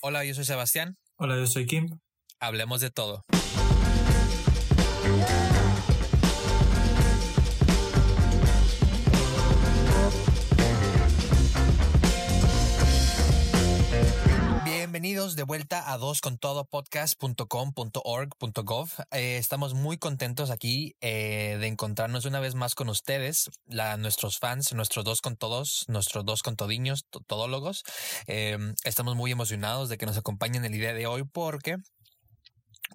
Hola, yo soy Sebastián. Hola, yo soy Kim. Hablemos de todo. De vuelta a doscontodopodcast.com.org.gov. Eh, estamos muy contentos aquí eh, de encontrarnos una vez más con ustedes, nuestros fans, nuestros dos con todos, nuestros dos con todiños, todólogos. Eh, estamos muy emocionados de que nos acompañen el día de hoy porque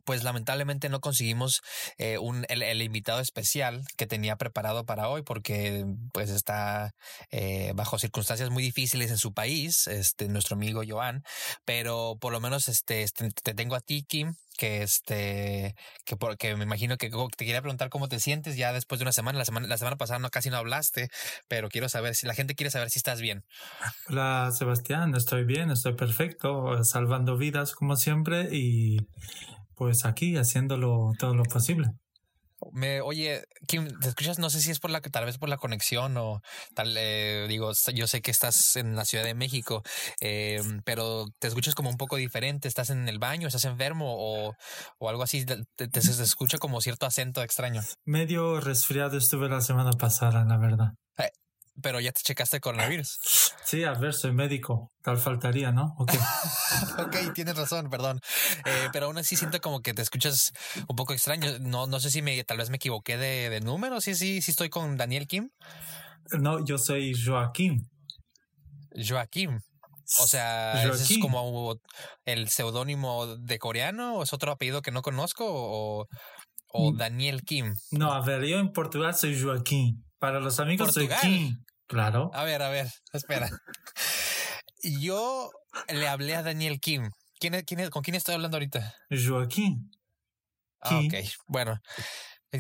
pues lamentablemente no conseguimos eh, un, el, invitado especial que tenía preparado para hoy porque pues está eh, bajo circunstancias muy difíciles en su país, este, nuestro amigo Joan, pero por lo menos este, este te tengo a ti, Kim, que este, que porque me imagino que te quería preguntar cómo te sientes ya después de una semana, la semana, la semana pasada no casi no hablaste, pero quiero saber si la gente quiere saber si estás bien. Hola Sebastián, estoy bien, estoy perfecto, salvando vidas como siempre y pues aquí haciéndolo todo lo posible. Me, oye, Kim, ¿te escuchas? No sé si es por la que tal vez por la conexión o tal, eh, digo, yo sé que estás en la Ciudad de México, eh, pero te escuchas como un poco diferente, ¿estás en el baño, estás enfermo o, o algo así? Te, te, te, escucha como cierto acento extraño. Medio resfriado estuve la semana pasada, la verdad. Pero ya te checaste el coronavirus. Sí, a ver, soy médico. Tal faltaría, ¿no? Ok. ok, tienes razón, perdón. Eh, pero aún así siento como que te escuchas un poco extraño. No, no sé si me, tal vez me equivoqué de, de número. Sí, sí, sí estoy con Daniel Kim. No, yo soy Joaquín. Joaquín. O sea, Joaquín. ¿ese es como el seudónimo de coreano o es otro apellido que no conozco o, o Daniel Kim? No, a ver, yo en Portugal soy Joaquín. Para los amigos ¿Portugal? soy Kim. Claro. A ver, a ver, espera. Yo le hablé a Daniel Kim. ¿Quién es, quién es, ¿Con quién estoy hablando ahorita? Joaquín. Ah, ok, bueno.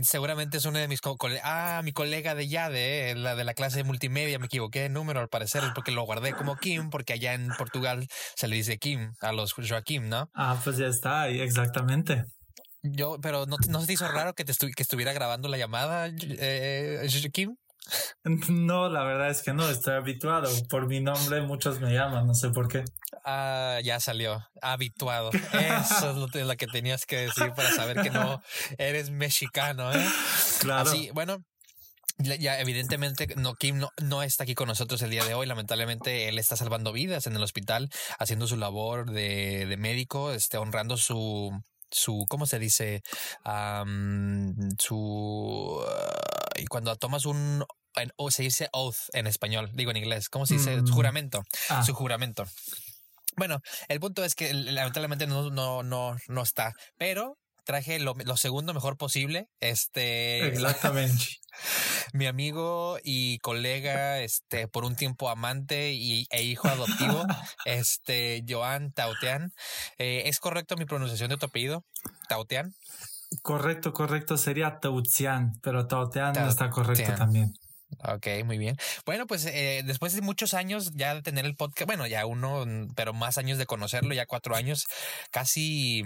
Seguramente es uno de mis colegas. Ah, mi colega de Yade, eh, la de la clase de multimedia. Me equivoqué de número al parecer, porque lo guardé como Kim, porque allá en Portugal se le dice Kim a los Joaquim, ¿no? Ah, pues ya está, exactamente. Yo, pero ¿no, no se te hizo raro que, te estu que estuviera grabando la llamada, eh, Kim? No, la verdad es que no, estoy habituado. Por mi nombre muchos me llaman, no sé por qué. Ah, ya salió, habituado. Eso es lo, que, lo que tenías que decir para saber que no eres mexicano, ¿eh? Claro. Así, bueno, ya evidentemente no Kim no, no está aquí con nosotros el día de hoy lamentablemente él está salvando vidas en el hospital haciendo su labor de, de médico este honrando su su cómo se dice um, su uh, y cuando tomas un o se dice oath en español digo en inglés cómo se dice Mm. juramento Ah. su juramento bueno el punto es que lamentablemente no no no no está pero traje lo, lo segundo mejor posible este Exactamente. Mi amigo y colega, este, por un tiempo amante y, e hijo adoptivo, este, Joan Tautean. Eh, ¿Es correcto mi pronunciación de tu apellido? Tautean. Correcto, correcto, sería Tautian, pero Tautian no está correcto también. Ok, muy bien. Bueno, pues eh, después de muchos años ya de tener el podcast, bueno, ya uno, pero más años de conocerlo, ya cuatro años, casi...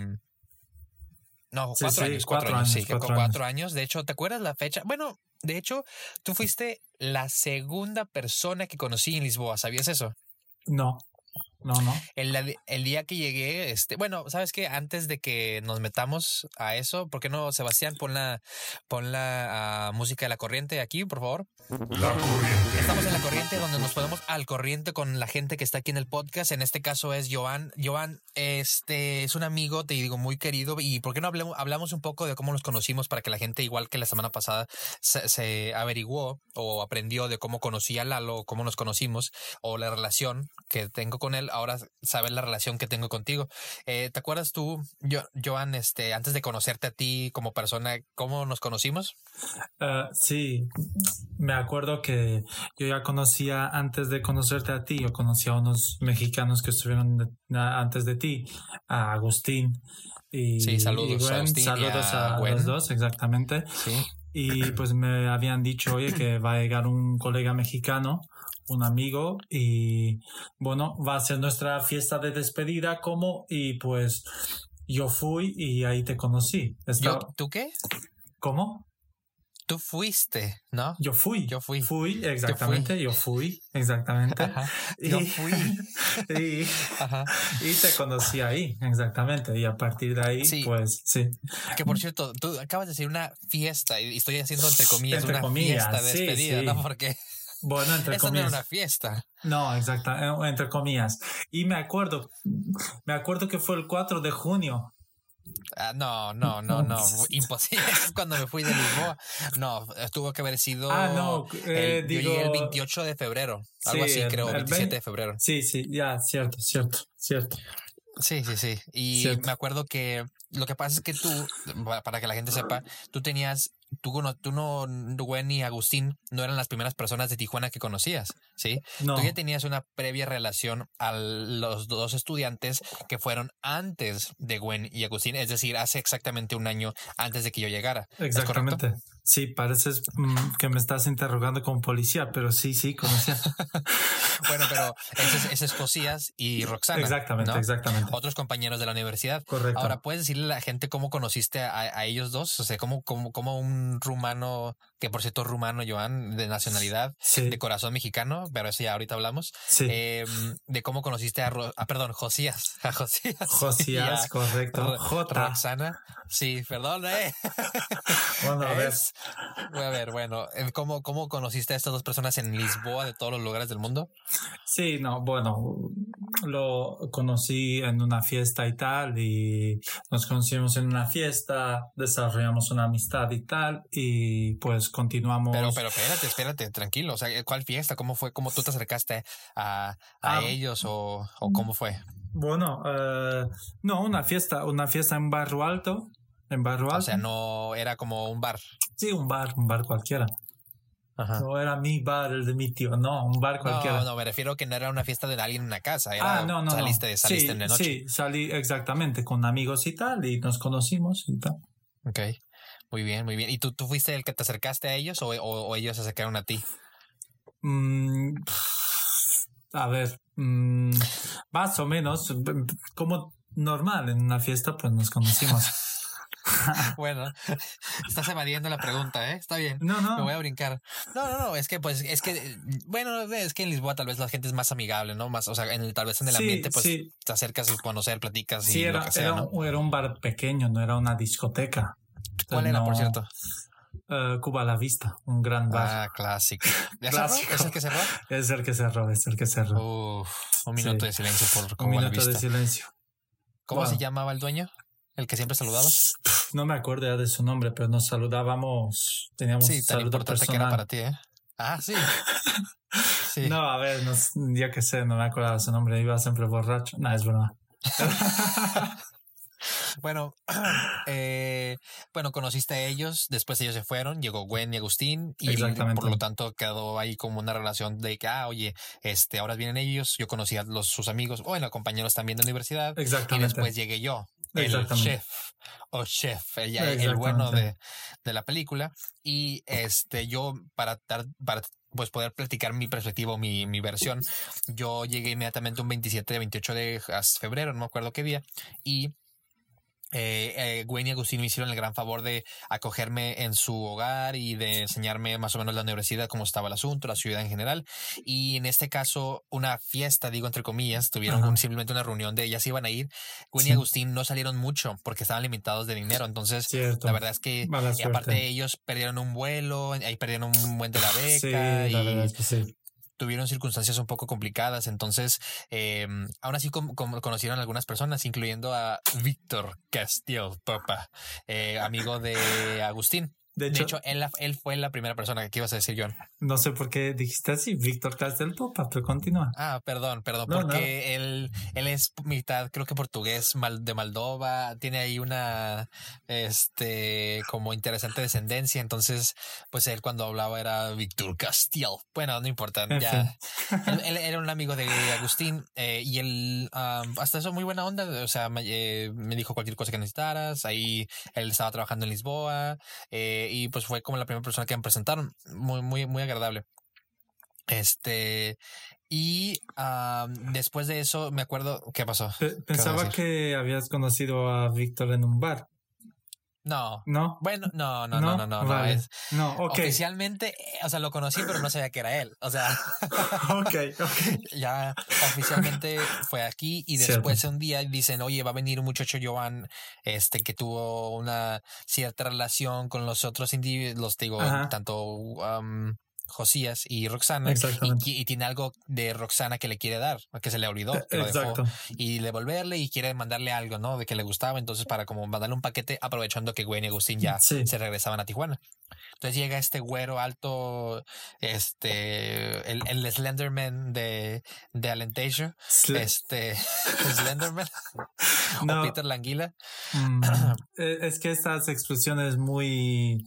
No, cuatro sí, años, cuatro, cuatro años, años, sí, cuatro cuatro años. De hecho, ¿te acuerdas la fecha? Bueno, de hecho, tú fuiste la segunda persona que conocí en Lisboa, ¿sabías eso? No, no, no. El, el día que llegué, este, bueno, sabes que antes de que nos metamos a eso, ¿por qué no, Sebastián, pon la, pon la uh, música de la corriente aquí, por favor? La corriente. Estamos en la corriente donde nos ponemos al corriente con la gente que está aquí en el podcast. En este caso es Joan. Joan, este es un amigo, te digo, muy querido. ¿Y por qué no hablemos, hablamos un poco de cómo nos conocimos para que la gente, igual que la semana pasada, se, se averiguó o aprendió de cómo conocí a Lalo, cómo nos conocimos o la relación que tengo con él? Ahora saber la relación que tengo contigo. Eh, ¿Te acuerdas tú, yo, Joan, este, antes de conocerte a ti como persona, cómo nos conocimos? Uh, sí, me acuerdo que yo ya conocía antes de conocerte a ti, yo conocía a unos mexicanos que estuvieron de, a, antes de ti, a Agustín y, sí, saludos, y Gwen, a Agustín saludos a, los dos, exactamente. Sí. Y pues me habían dicho, oye, que va a llegar un colega mexicano, un amigo, y bueno, va a ser nuestra fiesta de despedida, como, y pues yo fui y ahí te conocí. Estaba... ¿Yo, ¿Tú qué? ¿Cómo? tú fuiste, ¿no? Yo fui. Yo fui. Fui, exactamente. Yo fui, exactamente. Yo fui. y, y, te conocí ahí, exactamente. Y a partir de ahí, pues sí. Que por cierto, tú acabas de decir una fiesta y estoy haciendo entre comillas una fiesta de despedida, ¿no? Porque. Bueno, entre comillas. no era una fiesta. No, exacto, eh, entre comillas. Y me acuerdo, me acuerdo que fue el 4 de junio Ah, no, no, no, no, imposible. Cuando me fui de Lisboa, no, tuvo que haber sido. Ah, no, eh, el, digo, el 28 de febrero, algo así, creo, el 27 de febrero. Sí, sí, ya, cierto, cierto, cierto. Sí, sí, sí. Y me acuerdo que lo que pasa es que tú, para que la gente sepa, tú tenías tú, no, tú no, Gwen y Agustín no eran las primeras personas de Tijuana que conocías, ¿sí? No. Tú ya tenías una previa relación a los dos estudiantes que fueron antes de Gwen y Agustín, es decir, hace exactamente un año antes de que yo llegara. Exactamente. Sí, pareces mm, que me estás interrogando como policía, pero sí, sí, conocía. bueno, pero ese es, Josías y Roxana. Exactamente, exactamente. Otros compañeros de la universidad. Correcto. Ahora, ¿puedes decirle a la gente cómo conociste a, ellos dos? O sea, ¿cómo, cómo, cómo un rumano, que por cierto rumano, Joan, de nacionalidad, de corazón mexicano, pero eso ya ahorita hablamos, em, de cómo conociste a, ah, perdón, Josías, a Josías. Josías, correcto. J. Roxana. Sí, perdón, eh. Bueno, a ver. A ver, bueno, eh, ¿cómo, ¿cómo conociste a estas dos personas en Lisboa de todos los lugares del mundo? Sí, no, bueno, lo conocí en una fiesta y tal, y nos conocimos en una fiesta, desarrollamos una amistad y tal, y pues continuamos. Pero, pero espérate, espérate, tranquilo. O sea, ¿cuál fiesta? ¿Cómo fue? ¿Cómo tú te acercaste a, a ah, ellos o, o, cómo fue? Bueno, eh, no, una fiesta, una fiesta en Barro Alto. En Barro Alto. O sea, no era como un bar. Sí, un bar, un bar cualquiera. Ajá. No era mi bar, el de mi tío, no, un bar cualquiera. No, no, me refiero que no era una fiesta de alguien en una casa. Era, ah, no, no. Saliste, saliste en la noche. Sí, salí exactamente con amigos y tal, y nos conocimos y tal. Ok. Muy bien, muy bien. ¿Y tú, tú fuiste el que te acercaste a ellos o, o, ellos se acercaron a ti? Mm, a ver, mm, más o menos, como normal, en una fiesta pues nos conocimos. bueno, estás evadiendo la pregunta, ¿eh? Está bien. No, no. Me voy a brincar. No, no, no. Es que, pues, es que, bueno, es que en Lisboa tal vez la gente es más amigable, ¿no? Más, o sea, en tal vez en el ambiente, pues, te acercas a conocer, platicas y era, lo que sea, era, era un bar pequeño, no era una discoteca. ¿Cuál era, por cierto? Uh, Cuba a la Vista, un gran bar. Ah, clásico. clásico. ¿Es el que cerró? Es el que cerró, es el que cerró. Uf, un minuto de silencio por Cuba Un minuto de silencio. ¿Cómo se llamaba el dueño? ¿El que siempre saludabas? No me acuerdo ya de su nombre, pero nos saludábamos, teníamos Sí, tan importante que era para ti, ¿eh? Ah, sí. sí. No, a ver, no, yo qué sé, no me de su nombre, iba siempre borracho. No, es verdad. Bueno, eh, bueno, conociste a ellos, después ellos se fueron, llegó Gwen y Agustín, y por lo tanto quedó ahí como una relación de que, ah, oye, este, ahora vienen ellos, yo conocí a los, sus amigos, bueno, compañeros también de universidad, y después llegué yo, el chef o chef, el, el bueno de, de, la película, y este, yo para dar, para pues poder platicar mi perspectiva, mi, mi versión, yo llegué inmediatamente un 27, 28 de febrero, no me acuerdo qué día, y eh, eh, Gwen y Agustín me hicieron el gran favor de acogerme en su hogar y de enseñarme más o menos la universidad, cómo estaba el asunto, la ciudad en general. Y en este caso, una fiesta, digo entre comillas, tuvieron simplemente una reunión de ellas iban a ir. Gwen y Agustín no salieron mucho porque estaban limitados de dinero. Entonces, la verdad es que, aparte ellos perdieron un vuelo, ahí perdieron un buen de la beca. y, tuvieron circunstancias un poco complicadas. Entonces, eh, aún así como, conocieron algunas personas, incluyendo a Víctor Castillo Papa, eh, amigo de Agustín. De hecho, él, él, fue la primera persona que ibas a decir, John. No sé por qué dijiste así, Víctor Castel Popa, pero continúa. Ah, perdón, perdón, porque Él, él es mitad, creo que portugués de Moldova, tiene ahí una, este, como interesante descendencia, entonces, pues él cuando hablaba era Víctor Castel. Bueno, no importa, ya. él, era un amigo de Agustín eh, y él, hasta eso muy buena onda, o sea, me, eh, me, dijo cualquier cosa que necesitaras, ahí él estaba trabajando en Lisboa, eh, y pues fue como la primera persona que me presentaron. Muy, muy, muy agradable. Este, y después de eso me acuerdo, ¿qué pasó? Pensaba que habías conocido a Víctor en un bar. No. ¿No? Bueno, no, no, no, no, no. no, es, no ok. Oficialmente, eh, o sea, lo conocí, pero no sabía que era él. O sea. ok, ok. Ya oficialmente fue aquí y después un día dicen, oye, va a venir un muchacho Joan, este, que tuvo una cierta relación con los otros individuos, los digo, tanto um, Josías y Roxana y, y, tiene algo de Roxana que le quiere dar, que se le olvidó, que lo dejó, y devolverle y quiere mandarle algo, ¿no? De que le gustaba, entonces para como mandarle un paquete aprovechando que Gwen y Agustín ya se regresaban a Tijuana. Entonces llega este güero alto, este, el, el Slenderman de, de Alentejo, este, Slenderman, o Peter Languila. Mm, e, es que estas expresiones muy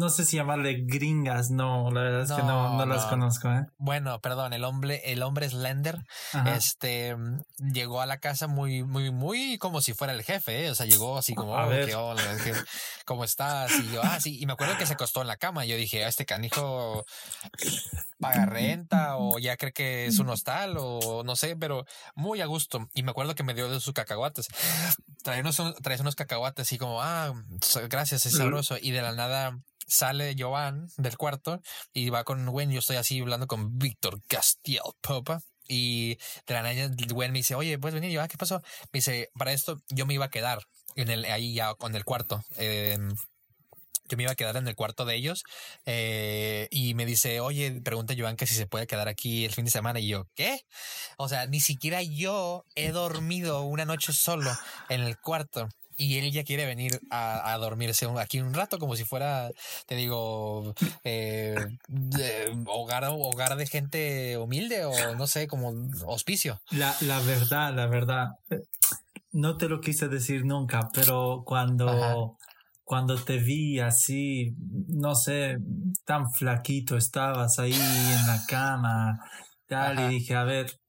no sé si llamarle gringas, no, la verdad es que no, no las conozco. ¿eh? Bueno, perdón, el hombre, el hombre Slender, este, llegó a la casa muy, muy, muy como si fuera el jefe, ¿eh? o sea, llegó así como, oh, ¿qué hola, ¿cómo estás? Y yo, ah, sí, y me acuerdo que se acostó en la cama, yo dije, este canijo paga renta o ya cree que es un hostal o no sé, pero muy a gusto. Y me acuerdo que me dio de sus cacahuates. Trae unos, trae unos cacahuates y como, ah, gracias, es sabroso. Y de la nada sale Joan del cuarto y va con Gwen. Yo estoy así hablando con Víctor Castiel Popa. Y de la nada Gwen me dice, oye, ¿puedes venir? yo, ah, ¿qué pasó? Me dice, para esto yo me iba a quedar en el, ahí ya con el cuarto. Em, yo me iba a quedar en el cuarto de ellos eh, y me dice, oye, pregunta Joan que si se puede quedar aquí el fin de semana y yo, ¿qué? O sea, ni siquiera yo he dormido una noche solo en el cuarto y él ya quiere venir a, a, dormirse aquí un rato, como si fuera, te digo, eh, hogar, hogar de gente humilde o no sé, como hospicio. La, la verdad, la verdad, no te lo quise decir nunca, pero cuando, cuando te vi así, no sé, tan flaquito, estabas ahí en la cama, tal, y dije, a ver,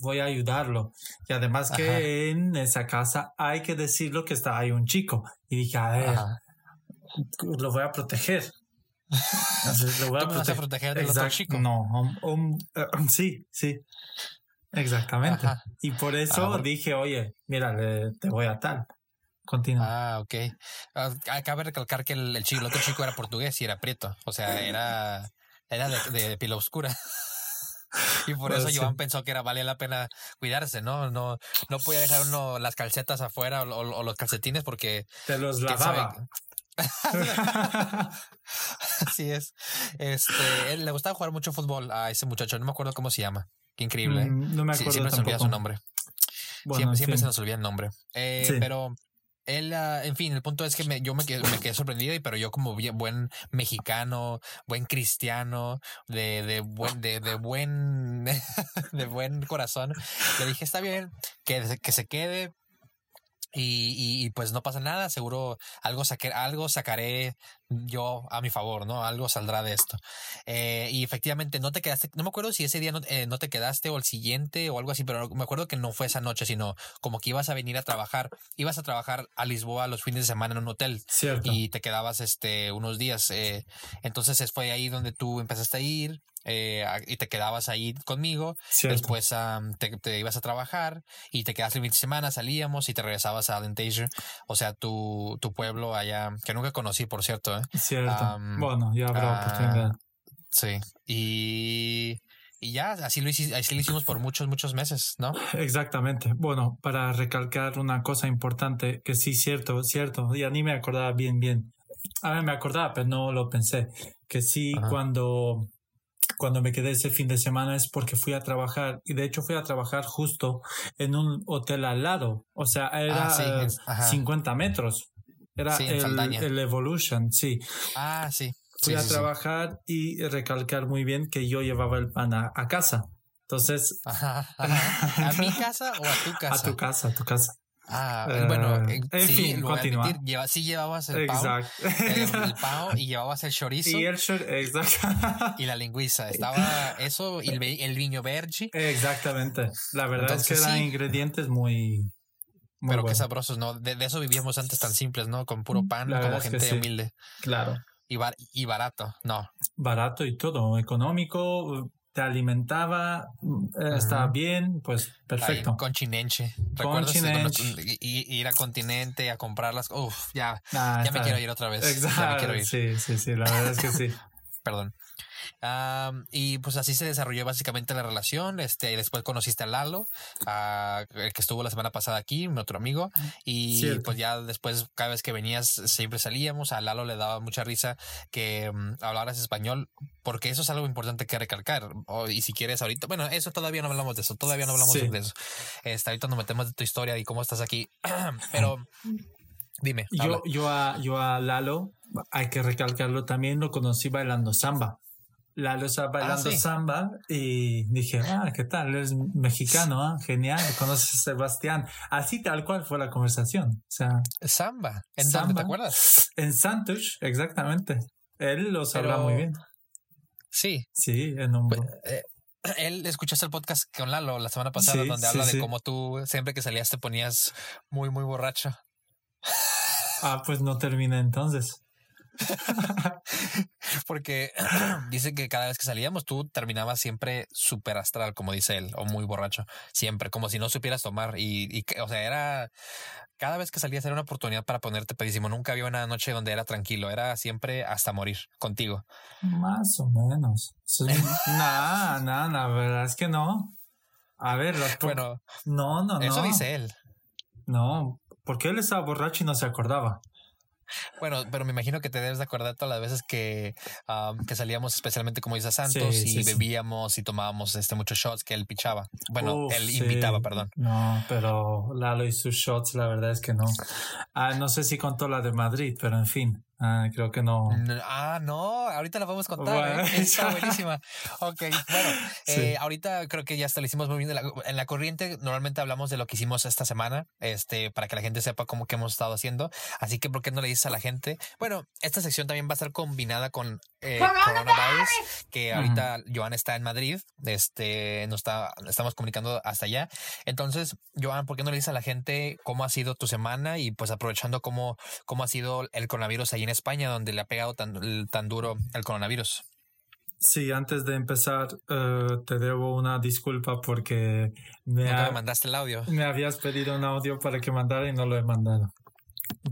voy a ayudarlo. Y además que en esa casa hay que decirlo que está ahí un chico. Y dije, a ver, lo voy a proteger. lo voy a, proteger del otro chico? No, eh, sí, sí. Exactamente. Y por eso ah, dije, oye, mira, te voy a tal. Continúa. Ah, ok. Uh, de recalcar que el, chico, el otro chico era portugués y era prieto. O sea, era, era de, de pila oscura. Y por eso Joan pensó que era valía la pena cuidarse, ¿no? No, no podía dejar uno las calcetas afuera o, los calcetines porque te los lavaba. Así es. Este, él le gustaba jugar mucho fútbol a ese muchacho, no me acuerdo cómo se llama. Qué increíble. Mm, no me acuerdo. siempre se olvida su nombre. siempre, se nos olvida el nombre. Eh, pero él, ah, en fin, el punto es que me, yo me quedé, me quedé sorprendido, pero yo como buen mexicano, buen cristiano, de, de buen, de, de buen, de buen corazón, le dije, está bien, que, que se quede, y, y, pues no pasa nada, seguro algo, saqué, algo sacaré yo a mi favor, ¿no? Algo saldrá de esto. Eh, y efectivamente no te quedaste, no me acuerdo si ese día no, eh, no, te quedaste o el siguiente o algo así, pero me acuerdo que no fue esa noche, sino como que ibas a venir a trabajar, ibas a trabajar a Lisboa los fines de semana en un hotel Cierto. y te quedabas este, unos días. Eh, entonces fue ahí donde tú empezaste a ir, eh, y te quedabas ahí conmigo. Después te, ibas a trabajar y te quedaste el fin de semana, salíamos y te regresabas a Dentation, o sea, tu, tu pueblo allá, que nunca conocí, por cierto. ¿eh? Cierto. bueno, ya habrá oportunidad. Sí. Y, y ya, así lo, así lo hicimos por muchos, muchos meses, ¿no? Exactamente. Bueno, para recalcar una cosa importante, que sí, cierto, cierto, ya ni me acordaba bien, bien. A ver, me acordaba, pero no lo pensé. Que sí, cuando cuando me quedé ese fin de semana es porque fui a trabajar y de hecho fui a trabajar justo en un hotel al lado. O sea, era 50 metros. Era el, Evolution, sí. Ah, sí. Fui a trabajar y recalcar muy bien que yo llevaba el pan a, casa. Entonces. ¿A mi casa o a tu casa? A tu casa, a tu casa. Ah, bueno, eh, en sí, fin, continúa. lleva, sí llevabas el pavo, el, pavo y llevabas el chorizo y el exacto. y la lingüiza. Estaba eso y el, el viño verde. Exactamente. La verdad es que eran ingredientes muy, muy Pero qué sabrosos, ¿no? De, eso vivíamos antes tan simples, ¿no? Con puro pan, como gente humilde. Claro. Y, bar, y barato, no. Barato y todo, económico, te alimentaba, eh, estaba bien, pues perfecto. con chinenche. Con chinenche. ir a continente a comprarlas. Uf, ya, ah, ya me quiero ir otra vez. Exacto. Sí, sí, sí, la verdad es que sí. Perdón y pues así se desarrolló básicamente la relación. Este, y después conociste a Lalo, el que estuvo la semana pasada aquí, mi otro amigo. Y pues ya después, cada vez que venías, siempre salíamos. A Lalo le daba mucha risa que mm, hablaras español, porque eso es algo importante que recalcar. y si quieres ahorita, bueno, eso todavía no hablamos de eso, todavía no hablamos de eso. Este, ahorita nos metemos de tu historia y cómo estás aquí. Pero dime. Yo, yo, a, yo a Lalo, hay que recalcarlo también, lo conocí bailando samba. Lalo estaba ah, bailando samba y dije, ah, ¿qué tal? Eres mexicano, ¿ah? genial, conoces a Sebastián. Así tal cual fue la conversación. O sea, samba, ¿en dónde te acuerdas? En Santos, exactamente. Él lo sabrá muy bien. Sí. Sí, en un... Pues, eh, él escuchaste el podcast con Lalo la semana pasada donde habla de cómo tú siempre que salías te ponías muy, muy borracho. Ah, pues no termina entonces. Porque dice que cada vez que salíamos tú terminabas siempre súper astral, como dice él, o muy borracho, siempre, como si no supieras tomar. Y, y, o sea, era cada vez que salías era una oportunidad para ponerte pedísimo. Nunca había una noche donde era tranquilo, era siempre hasta morir contigo. Más o menos. nada, nada, la verdad es que no. A ver, bueno, no, no, no. Eso dice él. No, porque él estaba borracho y no se acordaba. Bueno, pero me imagino que te debes de acordar todas las veces que, que salíamos, especialmente como dice Santos, y bebíamos y tomábamos este muchos shots que él pichaba. Bueno, él invitaba, perdón. No, pero Lalo y sus shots, la verdad es que no. Ah, no sé si contó la de Madrid, pero en fin. Ah, creo que no. Ah, no, ahorita la vamos a contar. ¿eh? Está buenísima. Ok, bueno, eh, ahorita creo que ya hasta lo hicimos muy bien. En la corriente normalmente hablamos de lo que hicimos esta semana, este, para que la gente sepa cómo que hemos estado haciendo. Así que, ¿por qué no le dices a la gente? Bueno, esta sección también va a ser combinada con eh, coronavirus, que ahorita Joan está en Madrid, este, nos está, estamos comunicando hasta allá. Entonces, Joan, ¿por qué no le dices a la gente cómo ha sido tu semana y pues aprovechando cómo, cómo ha sido el coronavirus ahí en España, donde le ha pegado tan, tan duro el coronavirus. Sí, antes de empezar, eh, te debo una disculpa porque me, mandaste el audio. Me habías pedido un audio para que mandara y no lo he mandado.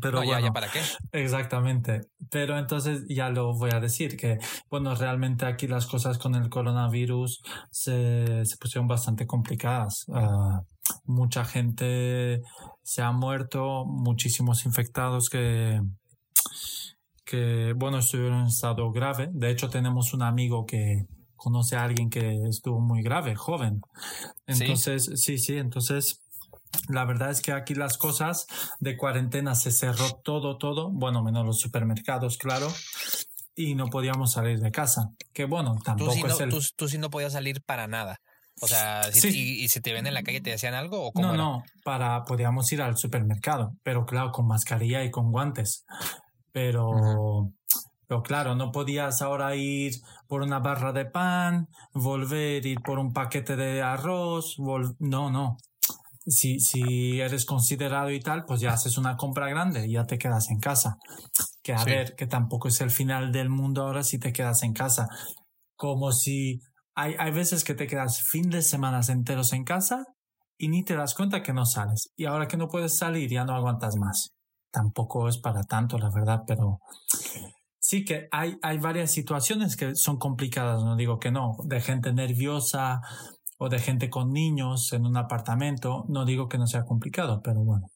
Pero bueno, ya, para qué. Exactamente. Pero entonces ya lo voy a decir que, bueno, realmente aquí las cosas con el coronavirus se, se pusieron bastante complicadas. Ah, mucha gente se ha muerto, muchísimos infectados que, que, bueno, estuvieron en estado grave. De hecho, tenemos un amigo que conoce a alguien que estuvo muy grave, joven. Entonces, sí, sí, entonces la verdad es que aquí las cosas de cuarentena se cerró todo, todo, bueno, menos los supermercados, claro, y no podíamos salir de casa. Que bueno, tampoco tú es el... tú, sí no podías salir para nada. O sea, y, si te ven en la calle te decían algo o cómo No, no, para podíamos ir al supermercado, pero claro, con mascarilla y con guantes. Pero, pero claro, no podías ahora ir por una barra de pan, volver, ir por un paquete de arroz, no, no. Si, si eres considerado y tal, pues ya haces una compra grande y ya te quedas en casa. Que a ver, que tampoco es el final del mundo ahora si te quedas en casa. Como si hay, hay veces que te quedas fin de semana enteros en casa y ni te das cuenta que no sales. Y ahora que no puedes salir ya no aguantas más tampoco es para tanto, la verdad, pero sí que hay, hay varias situaciones que son complicadas, no digo que no, de gente nerviosa o de gente con niños en un apartamento, no digo que no sea complicado, pero bueno.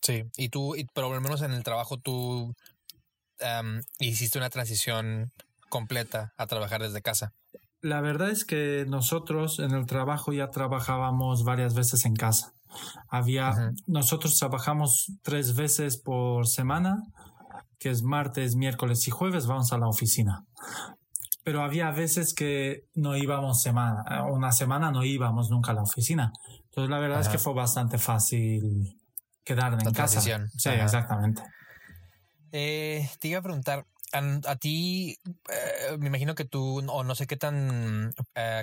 Sí, y tú, y, pero al menos en el trabajo tú hiciste una transición completa a trabajar desde casa. La verdad es que nosotros en el trabajo ya trabajábamos varias veces en casa. Había, nosotros trabajamos tres veces por semana, que es martes, miércoles y jueves, vamos a la oficina. Pero había veces que no íbamos semana, una semana no íbamos nunca a la oficina. Entonces la verdad es que fue bastante fácil quedar en casa. Sí, exactamente. Eh, te iba a preguntar, a, ti, eh, me imagino que tú, o no sé qué tan eh,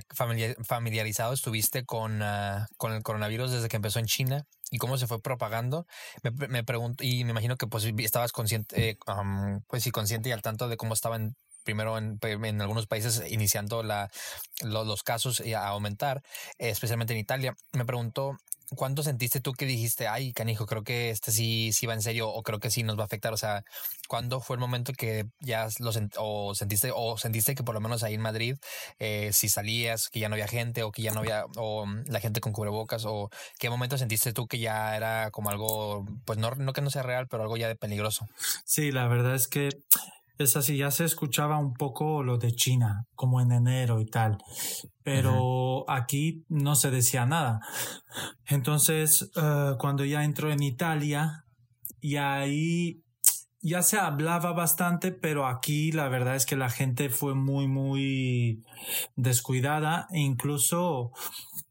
familiarizado estuviste con, ah, con el coronavirus desde que empezó en China y cómo se fue propagando. Me, me pregunto, y me imagino que pues estabas consciente, eh, pues sí, consciente y al tanto de cómo estaban primero en, en algunos países iniciando la, los casos a aumentar, especialmente en Italia. Me preguntó ¿Cuándo sentiste tú que dijiste, ay, canijo, creo que este sí, sí va en serio o creo que sí nos va a afectar? O sea, ¿cuándo fue el momento que ya lo o sentiste o sentiste que por lo menos ahí en Madrid, eh, si salías, que ya no había gente o que ya no había, o mm, la gente con cubrebocas o qué momento sentiste tú que ya era como algo, pues no, no que no sea real, pero algo ya de peligroso? Sí, la verdad es que es así, ya se escuchaba un poco lo de China, como en enero y tal, pero aquí no se decía nada. Entonces, eh, cuando ya entró en Italia, y ahí ya se hablaba bastante, pero aquí la verdad es que la gente fue muy, muy descuidada, e incluso,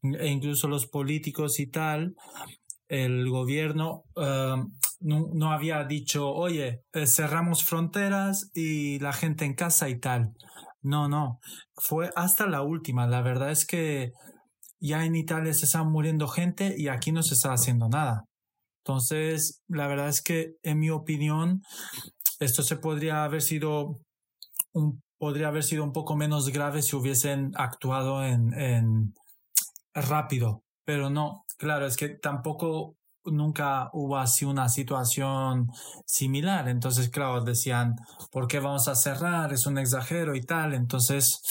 e incluso los políticos y tal, el gobierno eh, no, había dicho, oye, eh, cerramos fronteras y la gente en casa y tal. No, no, fue hasta la última. La verdad es que ya en Italia se está muriendo gente y aquí no se está haciendo nada. Entonces, la verdad es que, en mi opinión, esto se podría haber sido un, podría haber sido un poco menos grave si hubiesen actuado en, en rápido, pero no. Claro, es que tampoco nunca hubo así una situación similar. Entonces, claro, decían, ¿por qué vamos a cerrar? Es un exagero y tal. Entonces,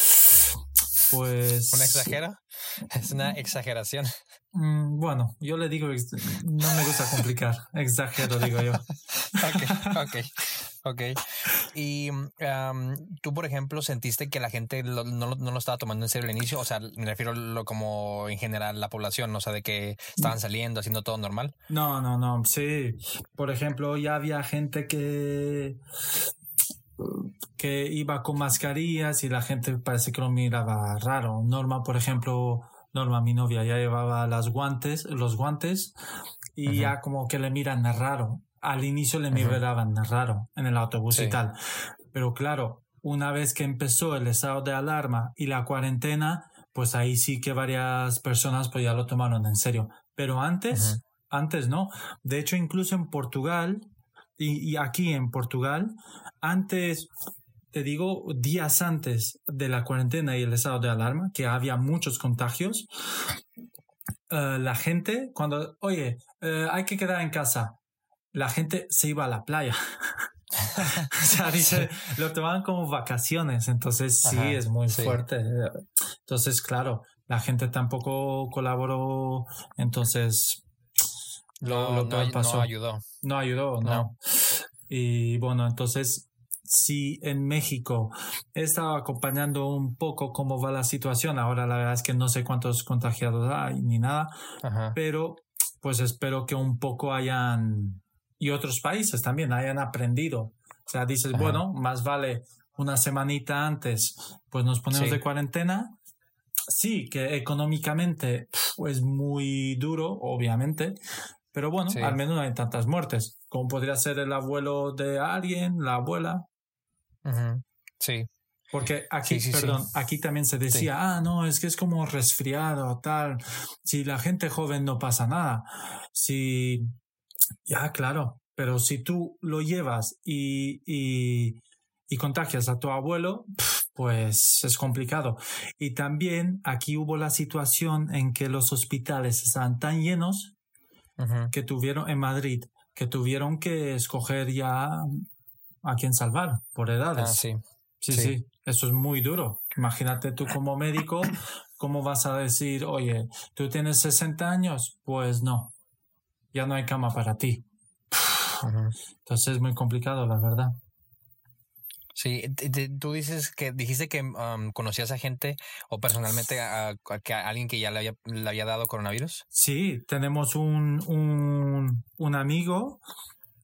pues... ¿Un exagero? Es una exageración. Mm, bueno, yo le digo, no me gusta complicar, exagero, digo yo. ok, ok. Ok. Y tú, por ejemplo, sentiste que la gente no, lo estaba tomando en serio al inicio. O sea, me refiero lo, como en general la población, o sea, de que estaban saliendo, haciendo todo normal. No, no, no. Sí. Por ejemplo, ya había gente que que iba con mascarillas y la gente parece que lo miraba raro. Norma, por ejemplo, Norma, mi novia, ya llevaba las guantes, los guantes y ya como que le miran raro al inicio le miraban raro en el autobús y tal. Pero claro, una vez que empezó el estado de alarma y la cuarentena, pues ahí sí que varias personas pues ya lo tomaron en serio. Pero antes, antes no. De hecho, incluso en Portugal y, y, aquí en Portugal, antes, te digo, días antes de la cuarentena y el estado de alarma, que había muchos contagios, eh, la gente, cuando, oye, eh, hay que quedar en casa, la gente se iba a la playa. o sea, dice, lo tomaban como vacaciones, entonces sí, es muy fuerte. Entonces, claro, la gente tampoco colaboró, entonces lo, no, pasó. No ayudó. No ayudó, no. Y bueno, entonces, si en México he estado acompañando un poco cómo va la situación, ahora la verdad es que no sé cuántos contagiados hay ni nada, pero pues espero que un poco hayan y otros países también hayan aprendido. O sea, dices, bueno, más vale una semanita antes, pues nos ponemos de cuarentena. Sí, que económicamente es muy duro, obviamente, pero bueno, al menos no hay tantas muertes, como podría ser el abuelo de alguien, la abuela. Sí. Porque aquí, perdón, aquí también se decía, ah, no, es que es como resfriado, tal. Si la gente joven no pasa nada. Si ya, claro, pero si tú lo llevas y, y, y contagias a tu abuelo, pues es complicado. Y también aquí hubo la situación en que los hospitales estaban tan llenos que tuvieron en Madrid, que tuvieron que escoger ya a quién salvar por edades. Ah, sí. Sí, sí. sí, eso es muy duro. Imagínate tú como médico, ¿cómo vas a decir, oye, tú tienes 60 años? Pues no, ya no hay cama para ti. Entonces es muy complicado, la verdad. Sí, tú dices que dijiste que conocías a gente o personalmente a, alguien que ya le había, le había dado coronavirus. Sí, tenemos un, un, un amigo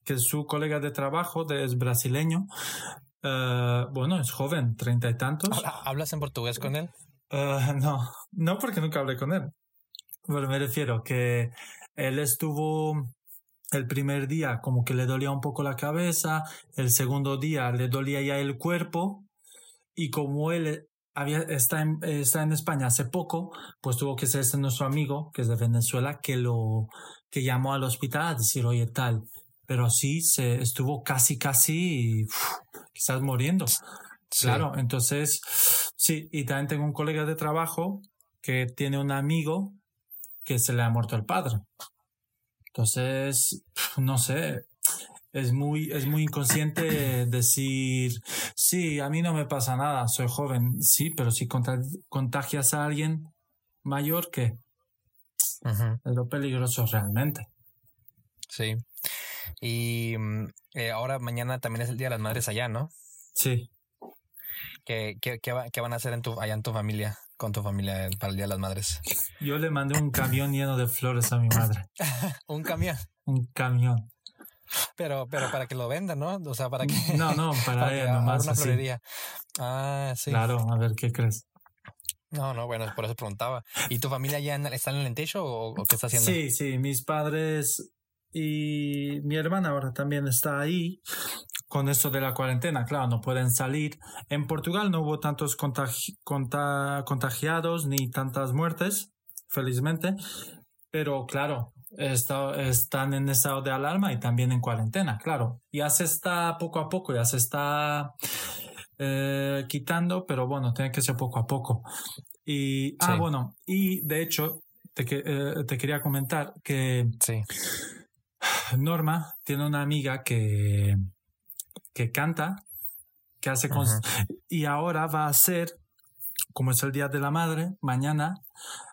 que es su colega de trabajo, es brasileño. Eh, bueno, es joven, treinta y tantos. ¿Hablas en portugués con él? Eh, no, no porque nunca hablé con él. Pero me refiero que él estuvo el primer día como que le dolía un poco la cabeza, el segundo día le dolía ya el cuerpo y como él había, está, en, está en España hace poco, pues tuvo que ser ese nuestro amigo, que es de Venezuela, que lo que llamó al hospital a decir, oye, tal. Pero sí, se estuvo casi, casi, quizás muriendo. Claro, entonces, sí, y también tengo un colega de trabajo que tiene un amigo que se le ha muerto el padre. Entonces, no sé, es muy, es muy inconsciente decir, sí, a mí no me pasa nada, soy joven, sí, pero si contagias a alguien mayor, ¿qué? Es lo peligroso realmente. Sí. Y mm, eh, ahora mañana también es el Día de las Madres allá, ¿no? Sí. ¿Qué, qué, qué, van a hacer en tu, allá en tu familia, con tu familia para el Día de las Madres? Yo le mandé un camión lleno de flores a mi madre. ¿Un camión? Un camión. Pero, pero para que lo venda, ¿no? O sea, para que. No, no, para, ella nomás. Una florería. Ah, sí. Claro, a ver qué crees. No, no, bueno, por eso preguntaba. ¿Y tu familia ya está en el lentecho o, o, qué está haciendo? Sí, sí, mis padres y mi hermana ahora también está ahí con esto de la cuarentena. Claro, no pueden salir. En Portugal no hubo tantos contagiados ni tantas muertes, felizmente. Pero claro, están en estado de alarma y también en cuarentena, claro. Ya se está poco a poco, ya se está eh, quitando, pero bueno, tiene que ser poco a poco. Y, ah, bueno, y de hecho, te, eh, te quería comentar que sí. Norma tiene una amiga que, que canta, que hace y ahora va a hacer, como es el Día de la Madre, mañana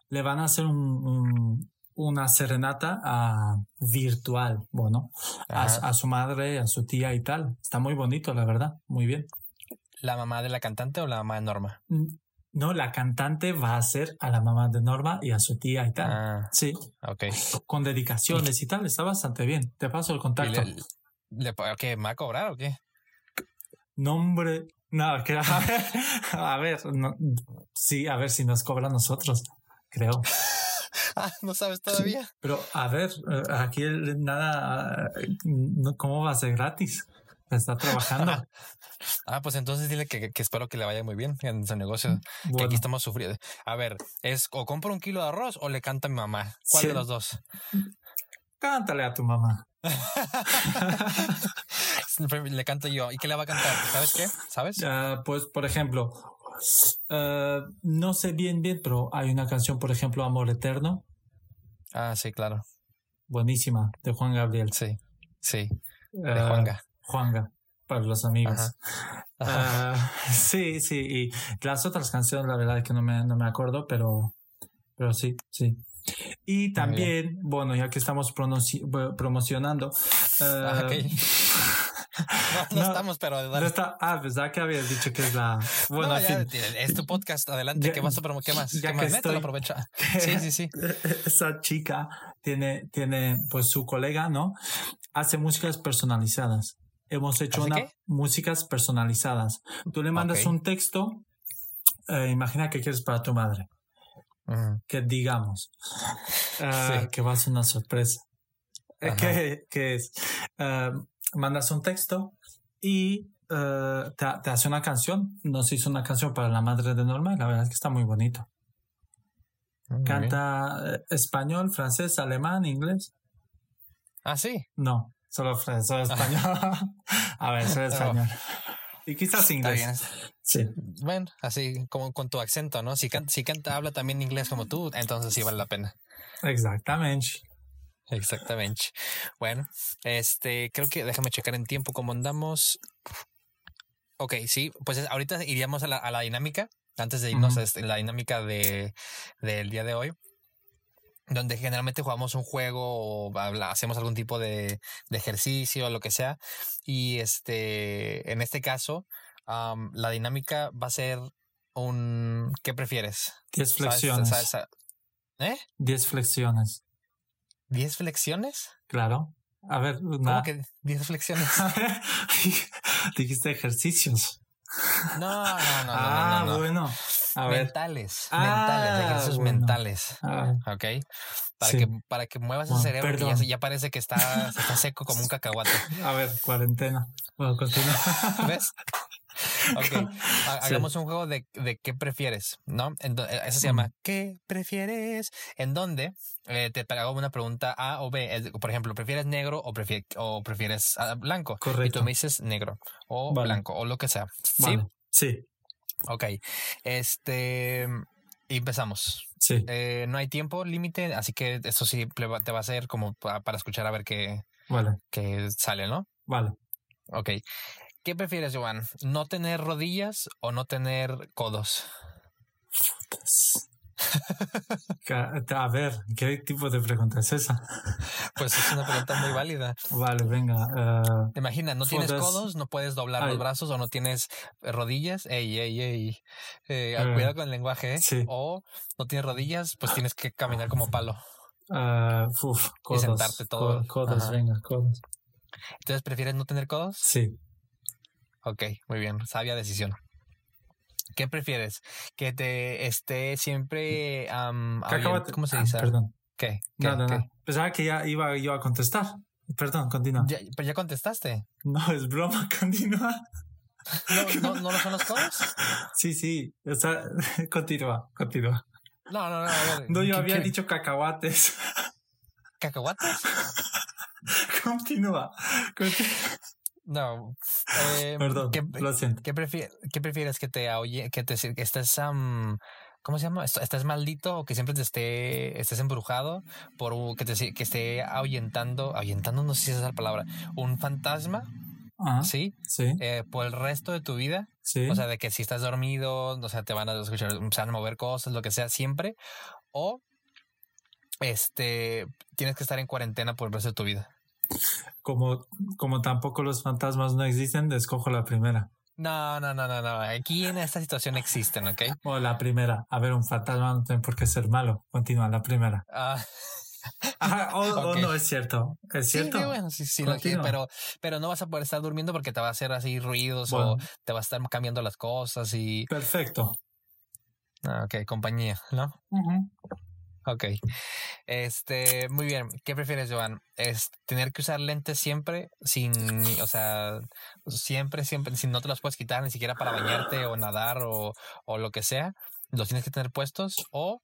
le van a hacer un, una serenata a, virtual, bueno, a, a, su madre, a su tía y tal. Está muy bonito, la verdad, muy bien. ¿La mamá de la cantante o la mamá de Norma? No, la cantante va a ser a la mamá de Norma y a su tía y tal. Ah, sí. Ok. Con dedicaciones y, tal, está bastante bien. Te paso el contacto. Le, le, ¿qué, ¿Me va a cobrar o qué? Nombre. No, que, a ver, sí, a ver si nos cobra a nosotros, creo. ah, no sabes todavía. Pero, a ver, eh, aquí nada, ¿cómo va a ser gratis? Está trabajando. Ah, pues entonces dile que, espero que le vaya muy bien en su negocio. Que aquí estamos sufriendo. A ver, es o compro un kilo de arroz o le canta a mi mamá. ¿Cuál de los dos? Cántale a tu mamá. le canto yo. ¿Y qué le va a cantar? ¿Sabes qué? ¿Sabes? pues, por ejemplo, eh, no sé bien, bien, pero hay una canción, por ejemplo, Amor Eterno. Ah, sí, claro. Buenísima, de Juan Gabriel. Sí, sí. De uh, Juanga. Juanga para los amigos. Ah, sí, sí, y las otras canciones, la verdad es que no me, no me acuerdo, pero, pero sí, sí. Y también, bueno, ya que estamos promocionando. Ah, eh, no, estamos, pero. No está, ah, ¿verdad que habías dicho que es la. Bueno, es tu podcast, adelante. ¿Qué, vas a ¿Qué más? ¿Qué más? Estoy, aprovecha. Sí, sí, sí. Esa chica tiene, tiene, pues su colega, ¿no? Hace músicas personalizadas hemos hecho una, músicas personalizadas. Tú le mandas un texto, eh, imagina que quieres para tu madre. Que digamos eh, que va a ser una sorpresa. Que, que, es, eh, mandas un texto y te, te, hace una canción. Nos hizo una canción para la madre de Norma y la verdad es que está muy bonito. Canta español, francés, alemán, inglés. Ah, sí. No. Solo, solo español. a ver, solo español. Y quizás inglés. Sí. Bueno, así como con tu acento, ¿no? Si canta, si canta, habla también inglés como tú, entonces sí vale la pena. Exactamente. Exactamente. Bueno, este, creo que déjame checar en tiempo cómo andamos. Ok, sí, pues ahorita iríamos a la, a la dinámica, antes de irnos a este, la dinámica de, del día de hoy donde generalmente jugamos un juego o hacemos algún tipo de, de ejercicio o lo que sea. Y este, en este caso, la dinámica va a ser un ¿qué prefieres? Diez flexiones. ¿Eh? Diez flexiones. ¿Diez flexiones? Claro. A ver, ¿cómo que diez flexiones? Dijiste ejercicios. No, no, no, no. Ah, no, bueno. A mentales, ver. mentales, ah, ejercicios mentales. Ah. ok. Para, que, para que muevas el cerebro que ya, ya, parece que está, está seco como un cacahuate. A ver, cuarentena. Bueno, continúa. ¿Ves? Ok, hagamos un juego de, de qué prefieres, ¿no? Eh, eso se llama ¿Qué prefieres? En donde eh, te hago una pregunta A o B. Por ejemplo, ¿prefieres negro o, prefieres, o prefieres ah, blanco? Correcto. Y tú me dices negro o blanco o lo que sea. ¿Sí? Sí. Ok. Este. Empezamos. Sí. Eh, no hay tiempo límite, así que esto sí te va a ser como para escuchar a ver qué, vale. qué sale, ¿no? Vale. Ok. ¿Qué prefieres, Joan? ¿No tener rodillas o no tener codos? A ver, ¿qué tipo de pregunta es esa? Pues es una pregunta muy válida. Vale, venga. Uh, Imagina, no tienes codos, no puedes doblar los brazos o no tienes rodillas. Ey, ey, ey. Eh, uh, cuidado con el lenguaje. ¿eh? Sí. O no tienes rodillas, pues tienes que caminar como palo. Uh, uf, codos, y sentarte todo. Codos, venga, codos. Entonces, ¿prefieres no tener codos? Sí. Ok, muy bien. Sabia decisión. ¿Qué prefieres? ¿Que te esté siempre... Um, ¿Cómo se dice? Ah, perdón. ¿Qué? ¿Qué? No, no, no. Pensaba que ya iba yo a contestar. Perdón, continúa. ¿Ya, ¿Pero ya contestaste? No, es broma, continúa. ¿No, no, ¿No lo son los codos? Sí, sí. O sea, continúa, continúa. No, no, no. A ver, no, yo había ¿qué? dicho cacahuates. ¿Cacahuates? continúa. continúa. No. Eh, Perdón, ¿qué, lo siento. ¿qué, prefier, ¿Qué prefieres que te oye, que te que estés um, ¿cómo se llama? ¿Estás maldito o que siempre te esté estés embrujado por que te que esté ahuyentando, ahuyentando no sé si esa es la palabra, un fantasma? Ajá, ¿Sí? Sí. Eh, por el resto de tu vida. Sí. O sea, de que si estás dormido, o sea, te van a escuchar, se van a mover cosas, lo que sea, siempre. O este tienes que estar en cuarentena por el resto de tu vida. Como, como tampoco los fantasmas no existen, escojo la primera. No, no, no, no, no. Aquí en esta situación existen, ¿ok? O la primera. A ver, un fantasma no tiene por qué ser malo. Continúa, la primera. Ah. Ajá, o, o, no es cierto. ¿Es cierto? Sí, bueno, sí, sí, que, pero, pero no vas a poder estar durmiendo porque te va a hacer así ruidos Bueno. o te va a estar cambiando las cosas y. Perfecto. Ah, ok, compañía, ¿no? Ujú. Ok. Este, muy bien. ¿Qué prefieres, Joan? ¿Es tener que usar lentes siempre sin, o sea, siempre, siempre, si no te los puedes quitar ni siquiera para bañarte o nadar o, o lo que sea? ¿Los tienes que tener puestos? ¿O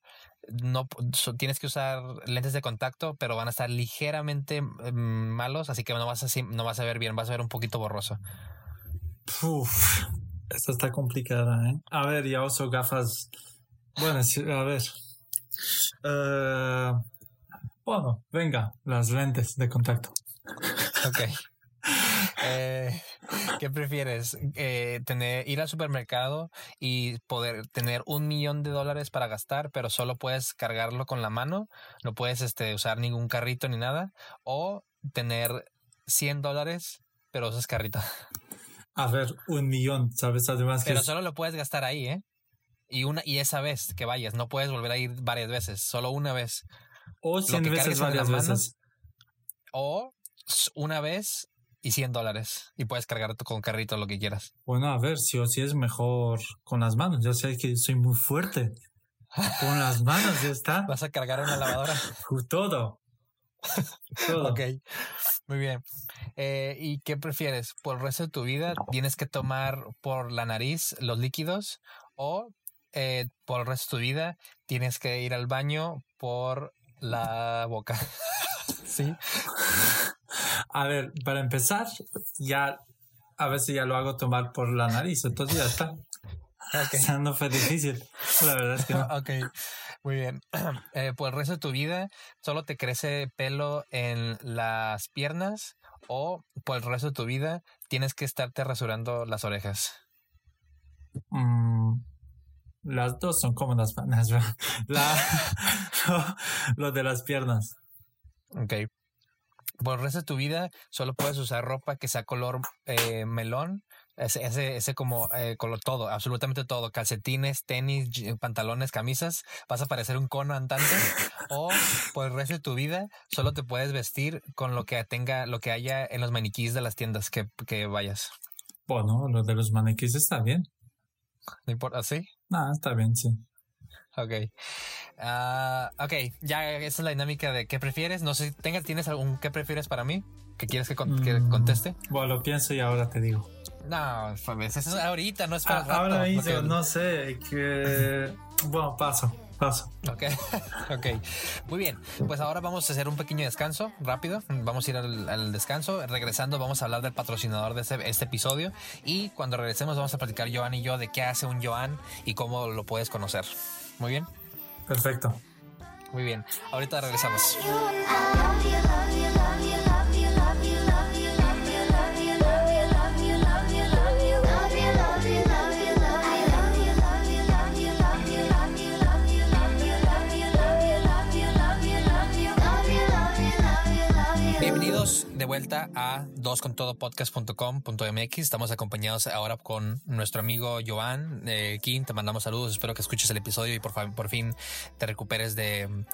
no so- tienes que usar lentes de contacto, pero van a estar ligeramente mm, malos, así que no vas a, no vas a ver bien, vas a ver un poquito borroso? Uf, esta está complicada, ¿eh? A ver, ya uso gafas. Bueno, a ver. Eh, bueno, venga, las lentes de contacto. Ok. Eh, ¿Qué prefieres? Eh, tener, ir al supermercado y poder tener un millón de dólares para gastar, pero solo puedes cargarlo con la mano, no puedes este, usar ningún carrito ni nada, o tener 100 dólares, pero usas carrito. A ver, un millón, ¿sabes? Además que Pero solo lo puedes gastar ahí, ¿eh? Y una y esa vez que vayas, no puedes volver a ir varias veces, solo una vez. o 100 que veces varias mano, veces. O una vez y 100 dólares. Y puedes cargar con carrito lo que quieras. Bueno, a ver, si o si es mejor con las manos. Ya sé que soy muy fuerte. Con las manos ya está. Vas a cargar una lavadora. Todo. Todo. Ok, muy bien. Eh, ¿Y qué prefieres? ¿Por el resto de tu vida tienes que tomar por la nariz los líquidos o eh, por el resto de tu vida tienes que ir al baño por la boca? sí. A ver, para empezar, ya a veces ya lo hago tomar por la nariz, entonces ya está. Ok. O sea, no fue difícil. La verdad es que no. Ok, muy bien. Eh, por el resto de tu vida solo te crece pelo en las piernas o por el resto de tu vida tienes que estarte rasurando las orejas. Mm, las dos son como las manos. La, lo, de las piernas. Ok. Por el resto de tu vida solo puedes usar ropa que sea color eh, melón. Ese, ese, ese como eh, color todo, absolutamente todo. Calcetines, tenis, je- pantalones, camisas. Vas a parecer un cono andante. o por el resto de tu vida solo te puedes vestir con lo que tenga, lo que haya en los maniquíes de las tiendas que, que vayas. Bueno, lo de los maniquíes está bien. No importa, ¿sí? Ah, está bien, sí. Ok. Ah, ok, ya esa es la dinámica de qué prefieres. No sé, tenga, ¿tienes algún qué prefieres para mí? ¿Que quieres que, con- que Mm, conteste? Bueno, lo pienso y ahora te digo. No, pues, eso es ahorita, no es para Ah, rato. ahora mismo, no sé, que... Bueno, paso. Paso. Ok, ok. Muy bien. Pues ahora vamos a hacer un pequeño descanso rápido. Vamos a ir al, descanso. Regresando, vamos a hablar del patrocinador de este, este, episodio. Y cuando regresemos, vamos a platicar Joan y yo de qué hace un Joan y cómo lo puedes conocer. Muy bien. Perfecto. Muy bien. Ahorita regresamos. Vuelta a doscontodopodcast.com.mx. Estamos acompañados ahora con nuestro amigo Joan eh, Kim. Te mandamos saludos. Espero que escuches el episodio y por, por fin te recuperes de,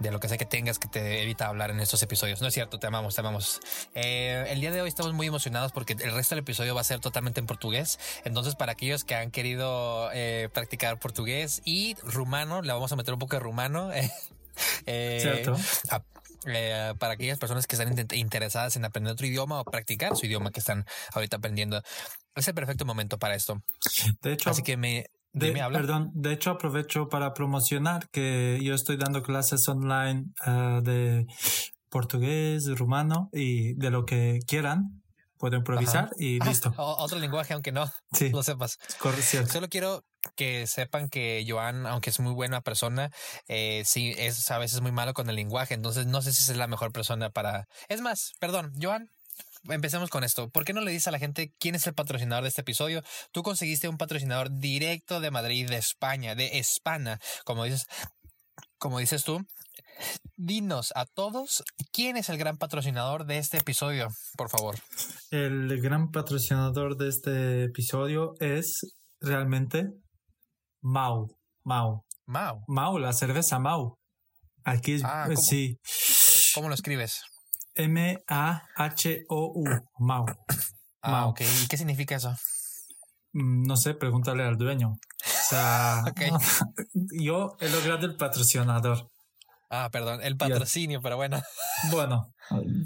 de, lo que sea que tengas que te evita hablar en estos episodios. No es cierto, te amamos, te amamos. Eh, el día de hoy estamos muy emocionados porque el resto del episodio va a ser totalmente en portugués. Entonces, para aquellos que han querido eh, practicar portugués y rumano, le vamos a meter un poco de rumano. Eh, Cierto. Eh, para aquellas personas que están interesadas en aprender otro idioma o practicar su idioma que están ahorita aprendiendo. Es el perfecto momento para esto. De hecho, así que me, de, Perdón, de hecho aprovecho para promocionar que yo estoy dando clases online uh, de portugués, rumano y de lo que quieran. Puedo improvisar y listo. otro lenguaje, aunque no lo sepas. Correcto. Solo quiero que sepan que Joan, aunque es muy buena persona, eh, sí es a veces muy malo con el lenguaje. Entonces no sé si es la mejor persona para. Es más, perdón, Joan, empecemos con esto. ¿Por qué no le dices a la gente quién es el patrocinador de este episodio? Tú conseguiste un patrocinador directo de Madrid, de España, de España, como dices, como dices tú. Dinos a todos quién es el gran patrocinador de este episodio, por favor. El gran patrocinador de este episodio es realmente Mau. Mau. Mau. Mau, la cerveza Mau. Aquí ah, sí. ¿Cómo lo escribes? M-A-H-O-U. Mau. Ah, ok. ¿Y qué significa eso? Mm, no sé, pregúntale al dueño. O sea, yo he logrado el patrocinador. Ah, perdón, el patrocinio, pero bueno. Bueno,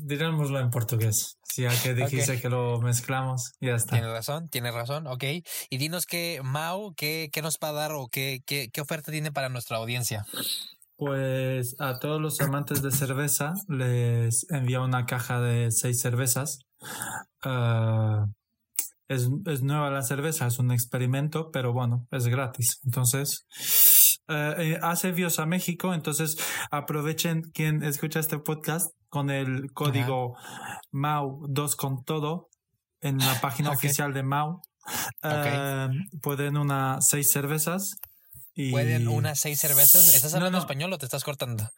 dirémoslo en portugués. Si ya que dijiste que lo mezclamos, ya está. Tienes razón, tienes razón, ok. Y dinos que, Mau, ¿qué, qué nos va a dar o qué, qué, qué oferta tiene para nuestra audiencia? Pues a todos los amantes de cerveza les envía una caja de seis cervezas. Ah, es, es, nueva la cerveza, es un experimento, pero bueno, es gratis. Entonces, eh, eh, hace envíos a México, entonces aprovechen quien escucha este podcast con el código MAU2 con todo en la página oficial de MAU. Eh, pueden una seis cervezas. Y... ¿Pueden unas seis cervezas? ¿Estás hablando español o te estás cortando?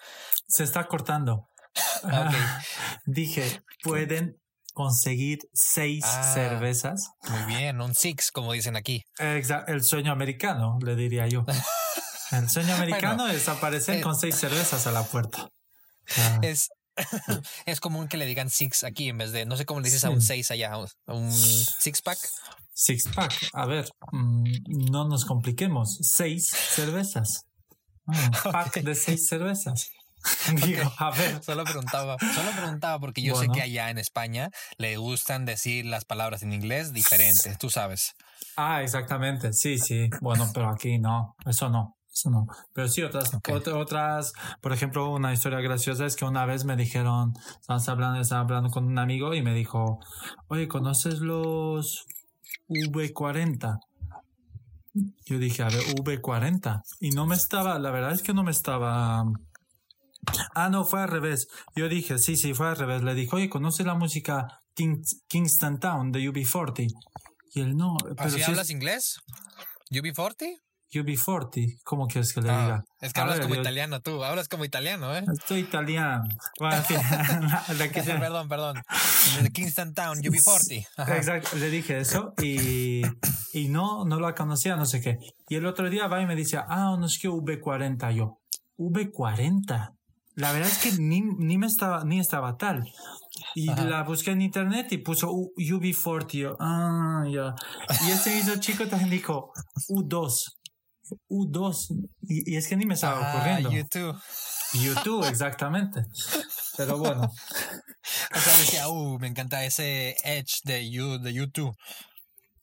Se está cortando. Dije, pueden conseguir seis ah, cervezas. Muy bien, un six, como dicen aquí. Exacto, el sueño americano, le diría yo. El sueño americano es aparecer eh, con seis cervezas a la puerta. Es, es común que le digan six aquí en vez de, no sé cómo le dices a un seis allá, un six pack. Six pack, a ver, mm, no nos compliquemos. Seis cervezas. Un pack de seis cervezas. Digo, a ver. Solo preguntaba, solo preguntaba porque yo sé que allá en España le gustan decir las palabras en inglés diferentes, tú sabes. Ah, exactamente, sí, sí. Bueno, pero aquí no, eso no no. Pero sí, otras, otras, por ejemplo, una historia graciosa es que una vez me dijeron, estábamos hablando, estaba hablando con un amigo y me dijo, oye, ¿conoces los V40? Yo dije, a ver, V40. Y no me estaba, la verdad es que no me estaba... Ah, no, fue al revés. Yo dije, sí, sí, fue al revés. Le dije, oye, ¿conoces la música Kingston Town de UB40? Y él no. Pero si hablas inglés? ¿UB40? UB40, ¿cómo quieres que le ah, diga? Es que hablas como italiano tú, hablas como italiano, ¿eh? Estoy italiano. perdón, perdón. De Kingston Town, UB40. Exacto, le dije eso y, y no, no lo conocía, no sé qué. Y el otro día va y me dice, ah, no es que V40 yo. V40. La verdad es que ni, ni me estaba, ni estaba tal. Y la busqué en internet y puso UB40. ah, ya. Y ese mismo chico también dijo U2. U2. Y, es que ni me estaba ah, ocurriendo. YouTube. YouTube, exactamente. Pero bueno. O sea, decía, uh, me encanta ese Edge de, you, de YouTube.